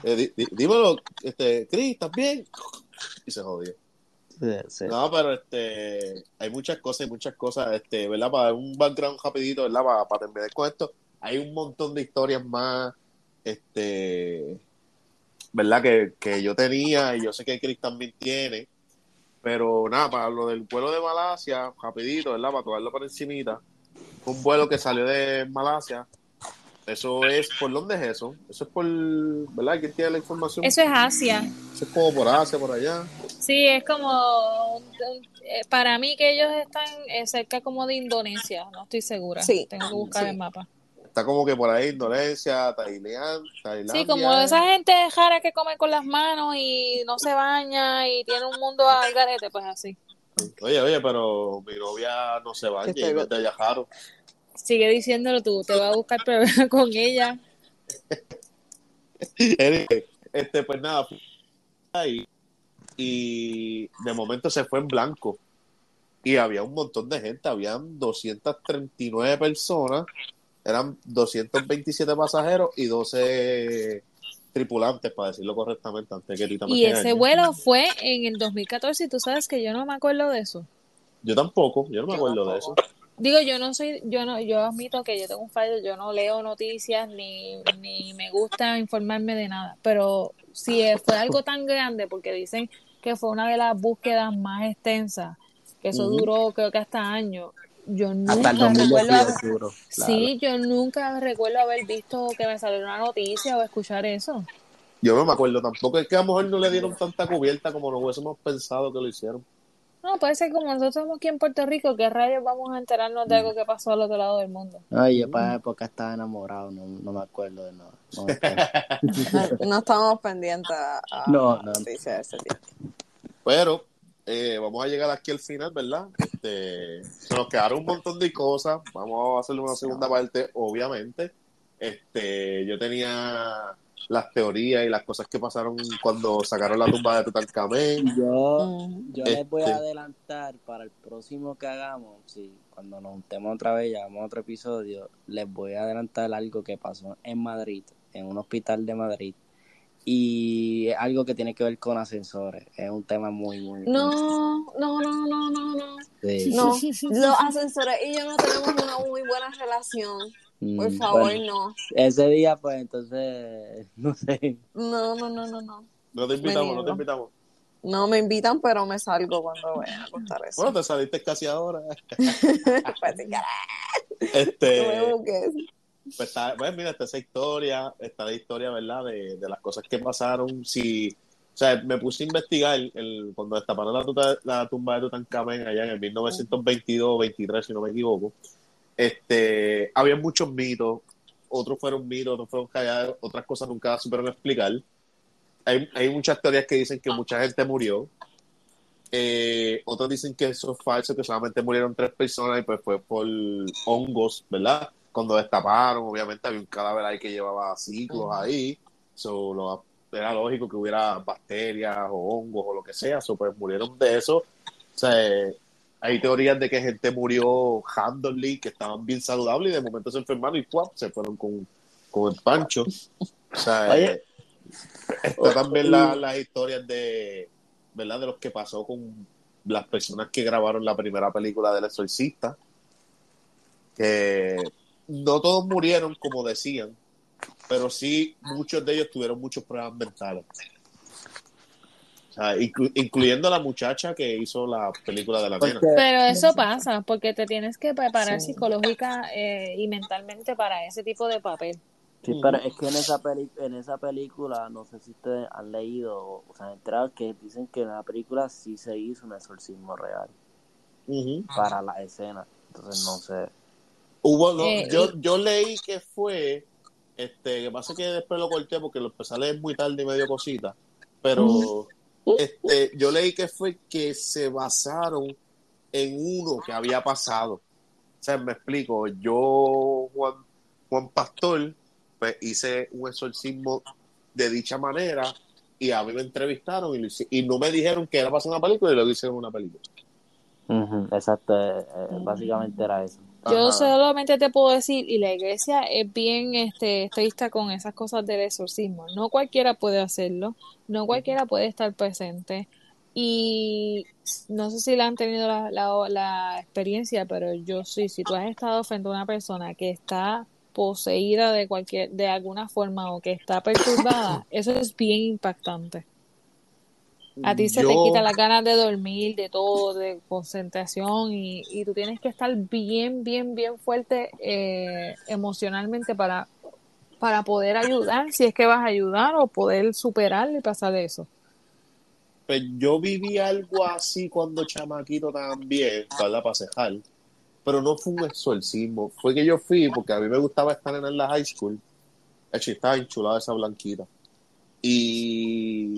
Eh, di- di- dímelo, este, Chris, ¿estás bien? Y se jodió. Sí, sí. No, pero este, hay muchas cosas, hay muchas cosas, este, ¿verdad? Para dar un background rapidito, ¿verdad? Para, para terminar con esto, hay un montón de historias más, este, ¿verdad? Que, que yo tenía y yo sé que Chris también tiene, pero nada, para lo del vuelo de Malasia, rapidito, ¿verdad? Para tocarlo por encimita, un vuelo que salió de Malasia, eso es, ¿por dónde es eso? Eso es por, ¿verdad? ¿Quién tiene la información? Eso es Asia. Eso es como por Asia, por allá. Sí, es como, eh, para mí que ellos están eh, cerca como de Indonesia, no estoy segura. Sí. Tengo que buscar Sí. el mapa. Está como que por ahí Indonesia, Tailandia. Sí, como esa gente rara que come con las manos y no se baña y tiene un mundo al garete, pues así. Oye, oye, pero mi novia no se baña Que y no es de Ayajaro. Sigue diciéndolo tú, te va a buscar problemas <laughs> con ella. <laughs> Este, pues nada, ahí y de momento se fue en blanco y había un montón de gente, habían 239 personas, eran 227 pasajeros y 12 tripulantes, para decirlo correctamente, antes que me Y ese vuelo fue en el 2014 y tú sabes que yo no me acuerdo de eso. Yo tampoco, yo no me Yo acuerdo de eso. tampoco. Digo, yo no soy, yo no, yo admito que yo tengo un fallo, yo no leo noticias ni, ni me gusta informarme de nada, pero si fue algo tan grande, porque dicen que fue una de las búsquedas más extensas, que eso Ujú. duró creo que hasta años, yo nunca Hasta el recuerdo 2012 haber- seguro. claro. sí, yo nunca recuerdo haber visto que me salió una noticia o escuchar eso. Yo no me acuerdo tampoco, es que a lo mejor no le dieron tanta cubierta como nos hubiésemos pensado que lo hicieron. No, puede ser como nosotros estamos aquí en Puerto Rico, ¿qué rayos vamos a enterarnos de algo que pasó al otro lado del mundo? Ay, yo para esa época estaba enamorado, no, no me acuerdo de nada. No. <laughs> No estamos pendientes a, a No, no. noticias de ese tipo. Pero eh, vamos a llegar aquí al final, ¿verdad? Este, se nos quedaron un montón de cosas. Vamos a hacerle una segunda parte, obviamente. Este, yo tenía las teorías y las cosas que pasaron cuando sacaron la tumba de Tutankamén. Yo, yo les voy Este. a adelantar para el próximo que hagamos, sí, cuando nos juntemos otra vez y hagamos otro episodio, les voy a adelantar algo que pasó en Madrid, en un hospital de Madrid. Y algo que tiene que ver con ascensores. Es un tema muy, muy... No, no, no, no, no, no. Sí. No, <laughs> los ascensores y yo no tenemos una muy buena relación. Por Mm, favor, bueno, no. ese día, pues entonces, <laughs> no sé. No, no, no, no, no. No te invitamos, no te invitamos. No me invitan, pero me salgo cuando vayan a contar eso. Bueno, te saliste casi ahora. <laughs> Pues, Este. Pues, pues mira, está esa historia, está la historia, ¿verdad? De, de las cosas que pasaron. Si, o sea, me puse a investigar el, cuando destaparon la tumba de Tutankamén allá en el 1922 23, si no me equivoco. Este, había muchos mitos, otros fueron mitos, otros fueron callados, otras cosas nunca supieron explicar. Hay, hay muchas teorías que dicen que mucha gente murió. Eh, otros dicen que eso es falso, que solamente murieron tres personas y pues fue por hongos, ¿verdad? Cuando destaparon, obviamente había un cadáver ahí que llevaba ciclos ahí. So, lo- era lógico que hubiera bacterias o hongos o lo que sea. So, pues murieron de eso. O sea, hay teorías de que gente murió randomly, que estaban bien saludables y de momento se enfermaron y ¡pua! se fueron con, con el pancho. O sea, <laughs> Oye. está también la- las historias de, ¿verdad? De los que pasó con las personas que grabaron la primera película del exorcista. Que no todos murieron como decían, pero sí muchos de ellos tuvieron muchos problemas mentales. sea, inclu- incluyendo la muchacha que hizo la película de la nena. Porque- Pero eso pasa porque te tienes que preparar Sí. psicológica eh, y mentalmente para ese tipo de papel. Sí, pero es que en esa peli en esa película, no sé si ustedes han leído o se han enterado que dicen que en la película sí se hizo un exorcismo real para la escena. Entonces no sé. Hubo, no, Eh, yo, yo leí que fue, este, que pasa que después lo corté porque lo empecé a leer muy tarde y medio cosita, pero este, yo leí que fue que se basaron en uno que había pasado. O sea, me explico, yo, Juan, Juan Pastor, pues hice un exorcismo de dicha manera y a mí me entrevistaron y, lo hice- y no me dijeron que era para hacer una película y lo hice en una película. Exacto, eh, eh, básicamente era eso. Yo Ajá. solamente te puedo decir, y la iglesia es bien este, estricta con esas cosas del exorcismo. No cualquiera puede hacerlo, no cualquiera puede estar presente. Y no sé si la han tenido la, la, la experiencia, pero yo sí, si tú has estado frente a una persona que está poseída de cualquier, de alguna forma o que está perturbada, <coughs> eso es bien impactante. A ti se te quita las ganas de dormir, de todo, de concentración y, y tú tienes que estar bien, bien, bien fuerte eh, emocionalmente para, para poder ayudar, si es que vas a ayudar o poder superar y pasar eso. Pues yo viví algo así cuando chamaquito también, para pasejar, pero no fue un exorcismo, fue que yo fui porque a mí me gustaba estar en la high school, de estaba enchulada esa blanquita, y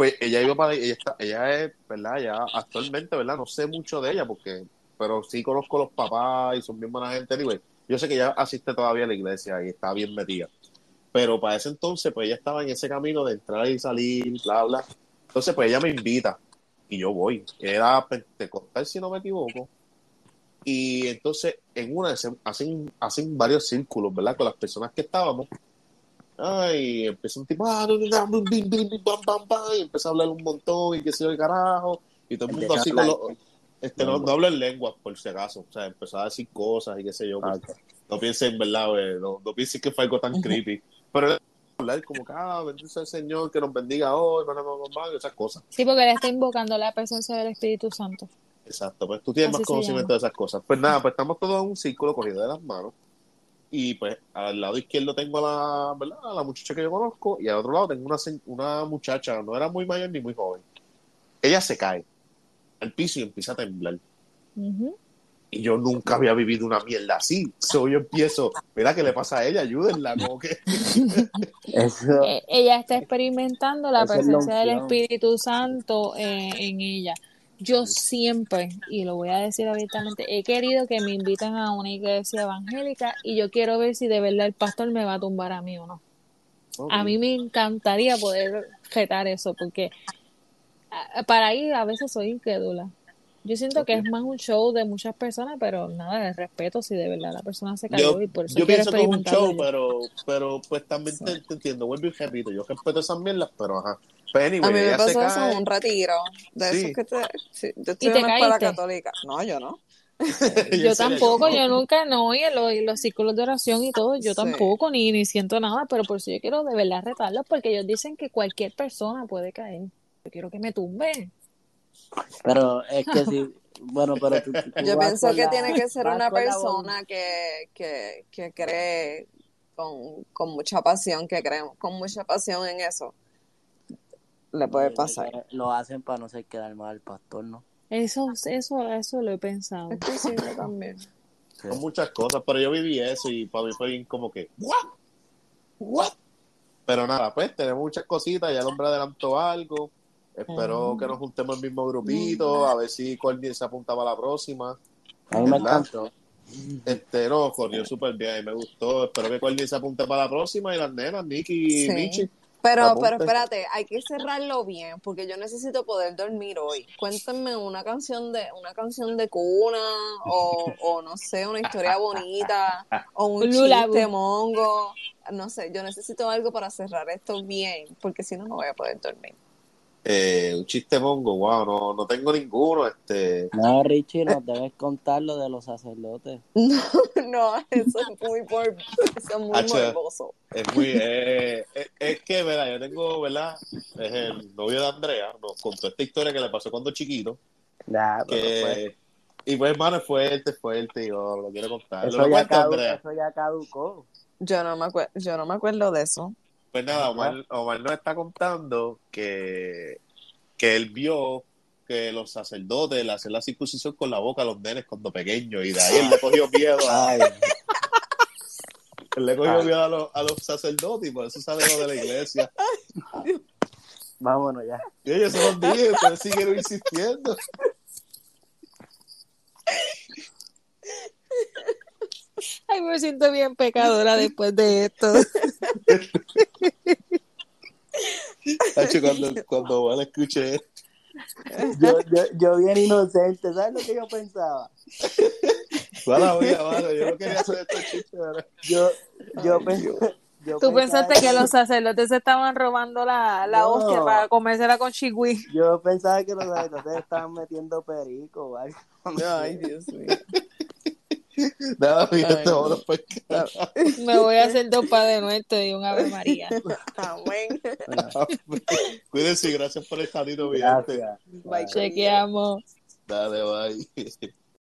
pues ella iba para, ella, está, ella es, ¿verdad? Ya actualmente, ¿verdad? No sé mucho de ella porque, pero sí conozco a los papás y son bien buena gente, anyway. Yo sé que ella asiste todavía a la iglesia y está bien metida. Pero para ese entonces, pues ella estaba en ese camino de entrar y salir, bla, bla. Entonces, pues ella me invita y yo voy. Era Pentecostal, si no me equivoco. Y entonces, en una, hacen, hacen varios círculos, ¿verdad? Con las personas que estábamos. Ay, empieza un tipo, ah, no, no, no, bim, bim, bim, bim, bam, bam, bam, y empieza a hablar un montón y qué sé yo, el carajo. Y todo el mundo así con los. Este, no, no hablo en lenguas, por si acaso. O sea, empezó a decir cosas y qué sé yo. Pues, no piensen, ¿verdad? No, no piensen que fue algo tan <laughs> creepy. Pero hablar como que, ah, bendice al Señor, que nos bendiga hoy, esas cosas. Sí, porque le está invocando la presencia del Espíritu Santo. Exacto, pues tú tienes Así más conocimiento de esas cosas. Pues nada, pues estamos todos en un círculo cogido de las manos. Y pues al lado izquierdo tengo a la, ¿verdad? a la muchacha que yo conozco y al otro lado tengo una, una muchacha, no era muy mayor ni muy joven. Ella se cae al piso y empieza a temblar. Y yo nunca había vivido una mierda así. So yo empiezo, mira, ¿qué le pasa a ella? Ayúdenla, como que... Eso, Eh, ella está experimentando la presencia del. Espíritu Santo eh, en ella. Yo siempre, y lo voy a decir abiertamente, he querido que me inviten a una iglesia evangélica y yo quiero ver si de verdad el pastor me va a tumbar a mí o no. A mí me encantaría poder retar eso, porque ah, para ir a veces soy incrédula. Yo siento que es más un show de muchas personas, pero nada, de respeto si de verdad la persona se cayó Yo, y por eso yo pienso que es un show, pero, pero pues también te, te entiendo, vuelvo y repito, yo respeto esas mierdas, pero ajá. Pero anyway, A mí me pasó eso en un retiro. De Sí. esos que te. sí, yo estoy ¿Y te en una escuela caíste? católica. No, yo no. <laughs> Yo tampoco, yo nunca, no, y en los, y los círculos de oración y todo, yo Sí. tampoco, ni, ni siento nada, pero por eso yo quiero de verdad retarlos, porque ellos dicen que cualquier persona puede caer. Yo quiero que me tumben. pero es que sí, <laughs> bueno, pero tú, tú Yo pienso que la- tiene que ser una persona que, que, que cree con, con mucha pasión, que cree con mucha pasión en eso. Le puede pasar. Lo hacen para no se quedar mal al pastor, ¿no? Eso, eso, eso lo he pensado. Es posible también. Son muchas cosas, pero yo viví eso y para mí fue bien como que, ¿what? ¿what? Pero nada, pues tenemos muchas cositas, ya el hombre adelantó algo. Espero que nos juntemos el mismo grupito, a ver si Corny se apunta para la próxima. A mí me encantó. Este, no, corrió súper bien, me gustó. Espero que Corny se apunte para la próxima y las nenas, Nicky y Sí. Michi. Pero, Apunte. pero espérate, hay que cerrarlo bien, porque yo necesito poder dormir hoy. Cuéntenme una canción de, una canción de cuna, o, o no sé, una historia bonita, o un lullaby. chiste mongo. No sé, yo necesito algo para cerrar esto bien, porque si no, no voy a poder dormir. Eh, un chiste mongo, wow, no, no tengo ninguno. Este, No, Richie, nos debes contar lo de los sacerdotes. <laughs> No, no, eso es muy, mor- eso es muy morboso. es muy, eh, es, es que, ¿verdad? Yo tengo, ¿verdad? Es el novio de Andrea, nos contó esta historia que le pasó cuando chiquito. Nah, Que, pues, y pues, hermano, es fuerte, fuerte, y yo lo quiero contar. eso, ¿Lo ya cuento, cadu- Andrea? eso ya caducó. Yo no me acuerdo, yo no me acuerdo de eso. Pues nada, Omar, Omar nos está contando que, que él vio que los sacerdotes le hacen la circuncisión con la boca a los nenes cuando pequeños y de ahí él le cogió miedo a, Ay, él le cogió miedo a, los, a los sacerdotes y por eso sale lo de la iglesia. vámonos ya. Y ellos se los dije, ustedes siguieron insistiendo. Ay, me siento bien pecadora después de esto. Hacho, cuando, cuando Omar escuché esto, Yo, yo, yo bien inocente, ¿sabes lo que yo pensaba? Mano, yo no quería hacer estos chistes. Yo, yo, Ay, pens- Dios. yo Tú pensaba pensaste que los sacerdotes se estaban robando la, la No. hostia para comérsela con chigüí. Yo pensaba que los sacerdotes estaban metiendo perico o algo. Ay, Dios mío. Nada, pues. Me voy a hacer dos padres nuestros y un ave María. Amén. Cuídense y gracias por el ratito, mi gente. Chequeamos. Dale, bye. <laughs>